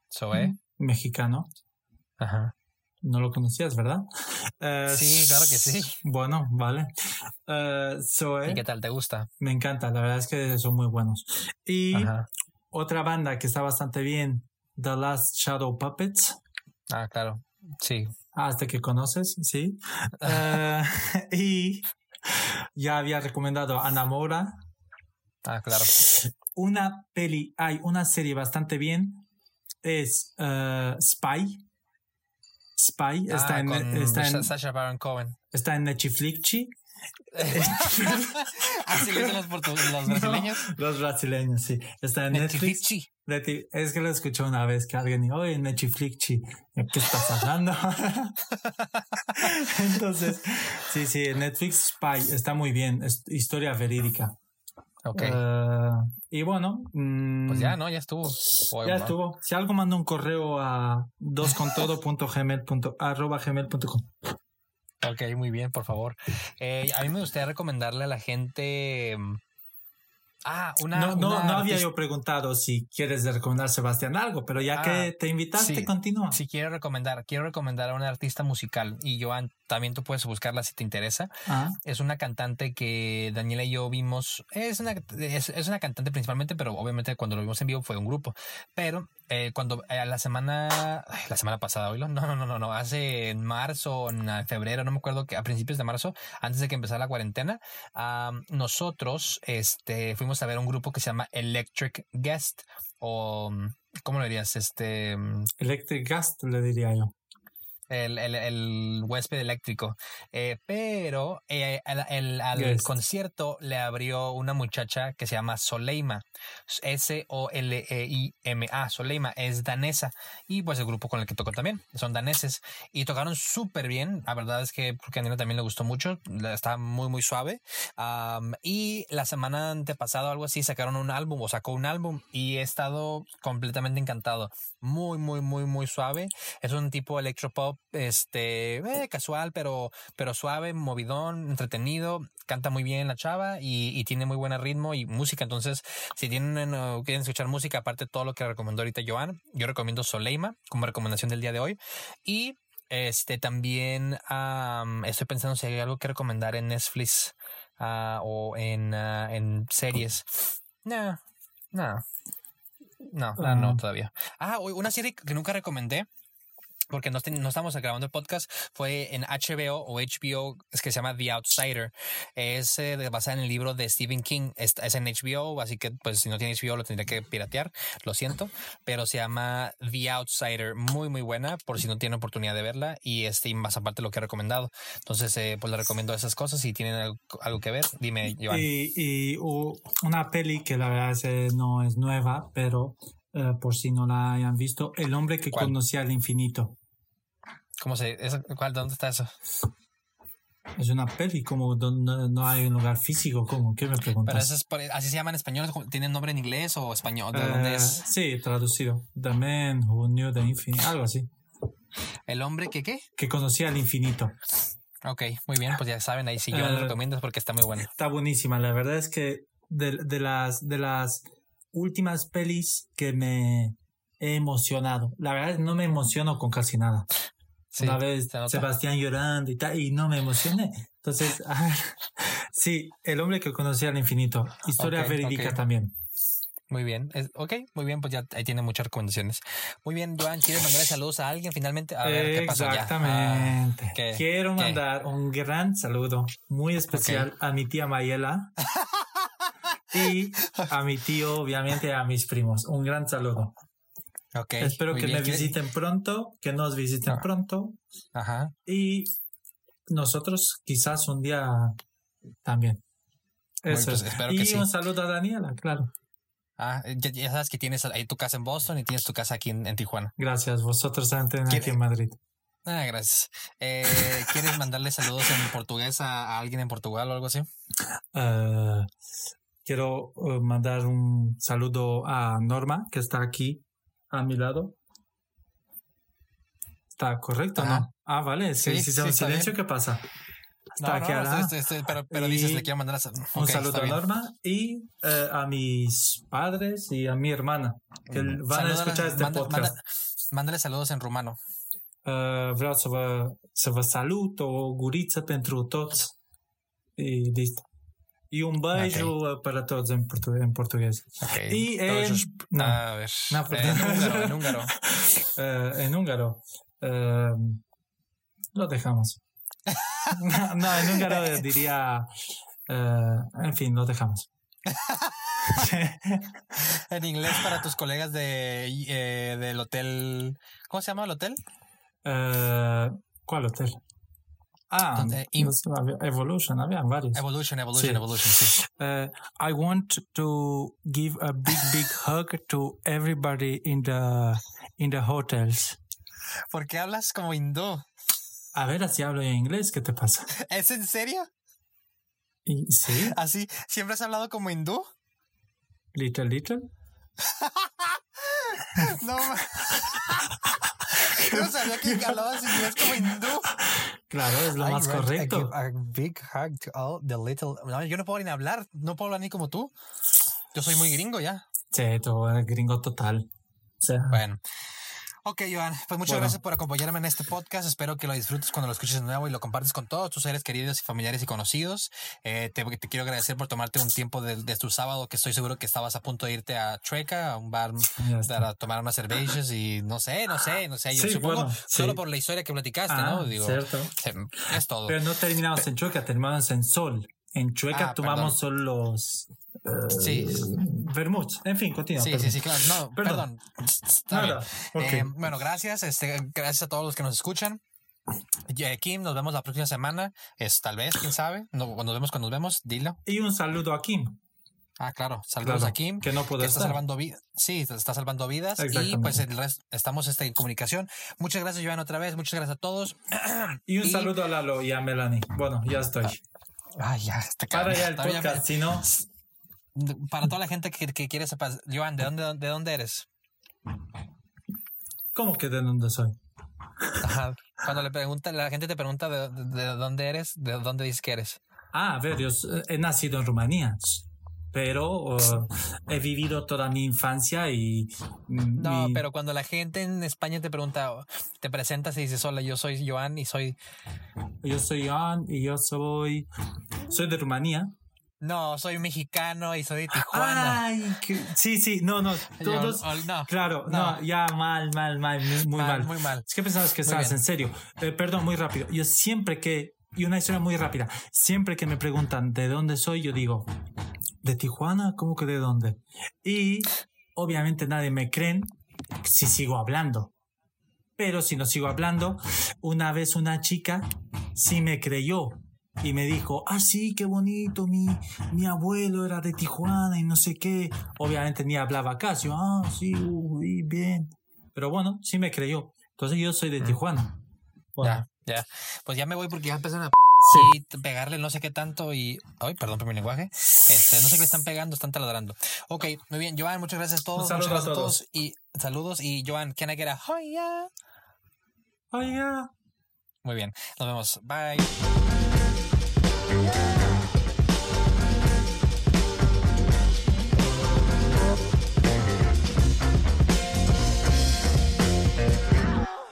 Zoe. mexicano. Ajá. No lo conocías, ¿verdad? Sí, claro que sí. Bueno, vale. Eh, Zoe, ¿Y qué tal? ¿Te gusta? me encanta, la verdad es que son muy buenos. Y Ajá. otra banda que está bastante bien, The Last Shadow Puppets. Ah, claro. Sí. Hasta que conoces, sí. Eh, y ya había recomendado Anamora. Ah, claro. Una peli, hay una serie bastante bien. Es eh, Spy. Spy está, Ah, en, está, en, Sasha Baron Cohen. está en Netflix. Así le dicen los, los brasileños. Los brasileños, sí. Está en Netflix. Netflix. Es que lo escuché una vez que alguien dijo, oye, Netflix, ¿qué estás hablando? Entonces, sí, sí, Netflix Spy está muy bien, es historia verídica. Ok. Eh, y bueno, mm, pues ya, ¿no? Ya estuvo. O- ya estuvo. Si algo manda un correo a doscontodo.gmail.com. Ok, muy bien, por favor. Eh, a mí me gustaría recomendarle a la gente. mm, Ah, una. No, no, una no había yo preguntado si quieres recomendar a Sebastián algo, pero ya Ah, que te invitaste, sí. continúa. Si quiero recomendar, quiero recomendar a una artista musical y Joan, también tú puedes buscarla si te interesa. Ah, Es una cantante que Daniela y yo vimos. Es una, es, es una cantante principalmente, pero obviamente cuando lo vimos en vivo fue un grupo. Pero eh, cuando eh, la semana, ay, la semana pasada, oílo, no, no, no, no, no, hace en marzo, en febrero, no me acuerdo que a principios de marzo, antes de que empezara la cuarentena, ah, nosotros este, fuimos a ver un grupo que se llama Electric Guest o, ¿cómo lo dirías? Este, mm, Electric Gas, le diría yo. El, el, el huésped eléctrico. Eh, pero eh, el, el- al Yes. concierto le abrió una muchacha que se llama Soleima. S-O-L-E-I-M-A. Soleima es danesa. Y pues el grupo con el que tocó también. Son daneses. Y tocaron súper bien. La verdad es que porque a Nina también le gustó mucho. Está muy, muy suave. Am, y la semana antepasada algo así sacaron un álbum o sacó un álbum y he estado completamente encantado. Muy, muy, muy, muy suave. Es un tipo electropop, este, eh, casual, pero, pero suave, movidón, entretenido. Canta muy bien la chava y, y tiene muy buen ritmo y música. Entonces, si tienen, eh, quieren escuchar música, aparte de todo lo que recomendó ahorita Joan, yo recomiendo Soleima como recomendación del día de hoy. Y este también am, estoy pensando si hay algo que recomendar en Netflix ah, o en, ah, en series. No, no. No, no, no, todavía. Ah, una serie que nunca recomendé. Porque no, ten- no estamos grabando el podcast, fue en HBO o HBO, es que se llama The Outsider. Es eh, basada en el libro de Stephen King. Es, es en HBO, así que pues si no tiene HBO lo tendría que piratear, lo siento. Pero se llama The Outsider, muy muy buena, por si no tienen oportunidad de verla. Y este, y más aparte lo que he recomendado. Entonces, eh, pues le recomiendo esas cosas. Si tienen algo, algo que ver, dime, Joan. Y, y u- una peli que la verdad es, eh, no es nueva, pero eh, por si no la hayan visto, El hombre que ¿Cuál? conocía al infinito. ¿Cómo se, cuál, ¿Dónde está eso? Es una peli como donde no hay un lugar físico, ¿cómo? ¿Qué me preguntas? Pero eso es por- así se llama en español. ¿Tiene nombre en inglés o español? ¿De Eh, dónde es? Sí, traducido. The Man Who Knew the Infinite, algo así. ¿El hombre que qué? Que conocía al infinito. Ok, muy bien, pues ya saben, ahí si yo lo Eh, recomiendo porque está muy bueno. Está buenísima. La verdad es que de, de las, de las últimas pelis que me he emocionado. La verdad es que no me emociono con casi nada. Sí, Una vez. Sebastián llorando y tal, y no me emocioné. Entonces, ah, sí, El hombre que conocía al infinito. Historia Ok, verídica ok. también. Muy bien, es, ok, muy bien, pues ya ahí tiene muchas recomendaciones. Muy bien, Joan, ¿quieres mandarle saludos a alguien finalmente? A ver, ¿qué pasó ya? Exactamente. Ah, ¿qué? Quiero ¿Qué? mandar un gran saludo muy especial a mi tía Mayela y a mi tío, obviamente, a mis primos. Un gran saludo. Espero que bien. me ¿Quieres- visiten pronto, que nos visiten Ah. pronto Ajá, y nosotros quizás un día también. Eso pues, es. espero y que sí. un saludo a Daniela, claro. ah, ya, ya sabes que tienes ahí tu casa en Boston y tienes tu casa aquí en, en Tijuana. Gracias. Vosotros ¿Quién- aquí en Madrid. Ah, gracias. Eh, ¿Quieres mandarle saludos en portugués a, a alguien en Portugal o algo así? Eh, quiero eh, mandar un saludo a Norma, que está aquí a mi lado. ¿Está correcto, Ajá. no? Ah, vale. Si Sí, si sí, un silencio, ¿qué pasa? Está No, aquí no, lado. estoy- estoy- pero, pero Y dices, le quiero mandar a- Un ok, saludo a. Norma y eh, a mis padres y a mi hermana, que Mm. van a Salúdala- escuchar este manda- podcast. manda- mándale saludos en rumano. Uh, vreau să vă, să vă salut, o guriță pentru toți. E listo. E un beijo uh, para todos en, portu- en portugués. Ok. Y Todos en, sus- no, A ver. No, eh, perdón. en húngaro, uh, en húngaro. Uh, lo dejamos. no, no, en húngaro diría... uh, en fin, lo dejamos. En inglés para tus colegas de eh, del hotel. ¿Cómo se llama el hotel? Uh, ¿Cuál hotel? Ah, Evolution, había varios. Evolution, Evolution, Sí. Evolution, sí. Uh, I want to give a big, big hug to everybody in the in the hotels. ¿Por qué hablas como hindú? A ver, así hablo en inglés. ¿Qué te pasa? ¿Es en serio? Y, sí, ¿Así? ¿Siempre has hablado como hindú? little, little. No. Yo no sabía que hablabas inglés como hindú. Claro, es lo I más correcto. A big hug to all the little. No, yo no puedo ni hablar, no puedo hablar ni como tú. Yo soy muy gringo ya. Sí, todo gringo total. Sea, Bueno. Ok, Joan, pues muchas Bueno. gracias por acompañarme en este podcast. Espero que lo disfrutes cuando lo escuches de nuevo y lo compartes con todos tus seres queridos y familiares y conocidos. Eh, te, te quiero agradecer por tomarte un tiempo de, de tu sábado, que estoy seguro que estabas a punto de irte a Treca, a un bar para tomar unas cervezas y no sé, no sé, no sé. Yo Sí, supongo, bueno, solo sí. por la historia que platicaste, Ah, ¿no? Digo, cierto. es todo. Pero no terminamos en Chueca, terminamos en Sol. En Chueca Ah, tomamos solo los Sí. vermuts. En fin, continúa. Sí, perdón. sí, sí, claro. No, perdón. Perdón. Está bien. Nada. Ok. Eh, bueno, gracias. Este, gracias a todos los que nos escuchan. Kim, nos vemos la próxima semana. Es tal vez, quién sabe. No, nos vemos cuando nos vemos, dilo. Y un saludo a Kim. Ah, claro. Saludos a Kim. Que no puede está salvando vidas. Sí, está salvando vidas. Y pues el resto, estamos este, en comunicación. Muchas gracias, Joan, otra vez. Muchas gracias a todos. Y un saludo a Lalo y a Melanie. Bueno, ya estoy. Ah, ya, está Para ya el podcast, si no. Para toda la gente que, que quiere saber, Joan, ¿de dónde, ¿de dónde eres? ¿Cómo que de dónde soy? Ajá. Cuando le pregunta, la gente te pregunta de, de, dónde eres, de dónde dices que eres. Ah, a ver, yo he nacido en Rumanía, pero he vivido toda mi infancia y... No, pero cuando la gente en España te pregunta, te presentas y dices, hola, yo soy Joan y soy... Yo soy Joan y yo soy... Soy de Rumanía. No, soy mexicano y soy de Tijuana. Ay, sí, sí, no, no, todos. no, claro, no. ya mal, mal, mal, muy, mal, Muy mal. Es que pensabas que estabas en serio. Eh, perdón, muy rápido. Yo siempre que, y una historia muy rápida, siempre que me preguntan de dónde soy, yo digo, ¿de Tijuana? ¿Cómo que de dónde? Y obviamente nadie me cree si sigo hablando. Pero si no sigo hablando, una vez una chica sí me creyó y me dijo, ah, sí, qué bonito, mi, mi abuelo era de Tijuana y no sé qué. Obviamente ni hablaba casi, ah, sí, uy, bien. Pero bueno, sí me creyó. Entonces yo soy de Tijuana. Ya, ya. Pues ya me voy porque ya empiezan a pegarle no sé qué tanto y... Ay, perdón por mi lenguaje. Este, no sé qué le están pegando, están taladrando. Ok, muy bien. Joan, muchas gracias a todos. Muchas gracias a todos. Y saludos. Y Joan, can I get a Muy bien. Nos vemos. Bye. Bye.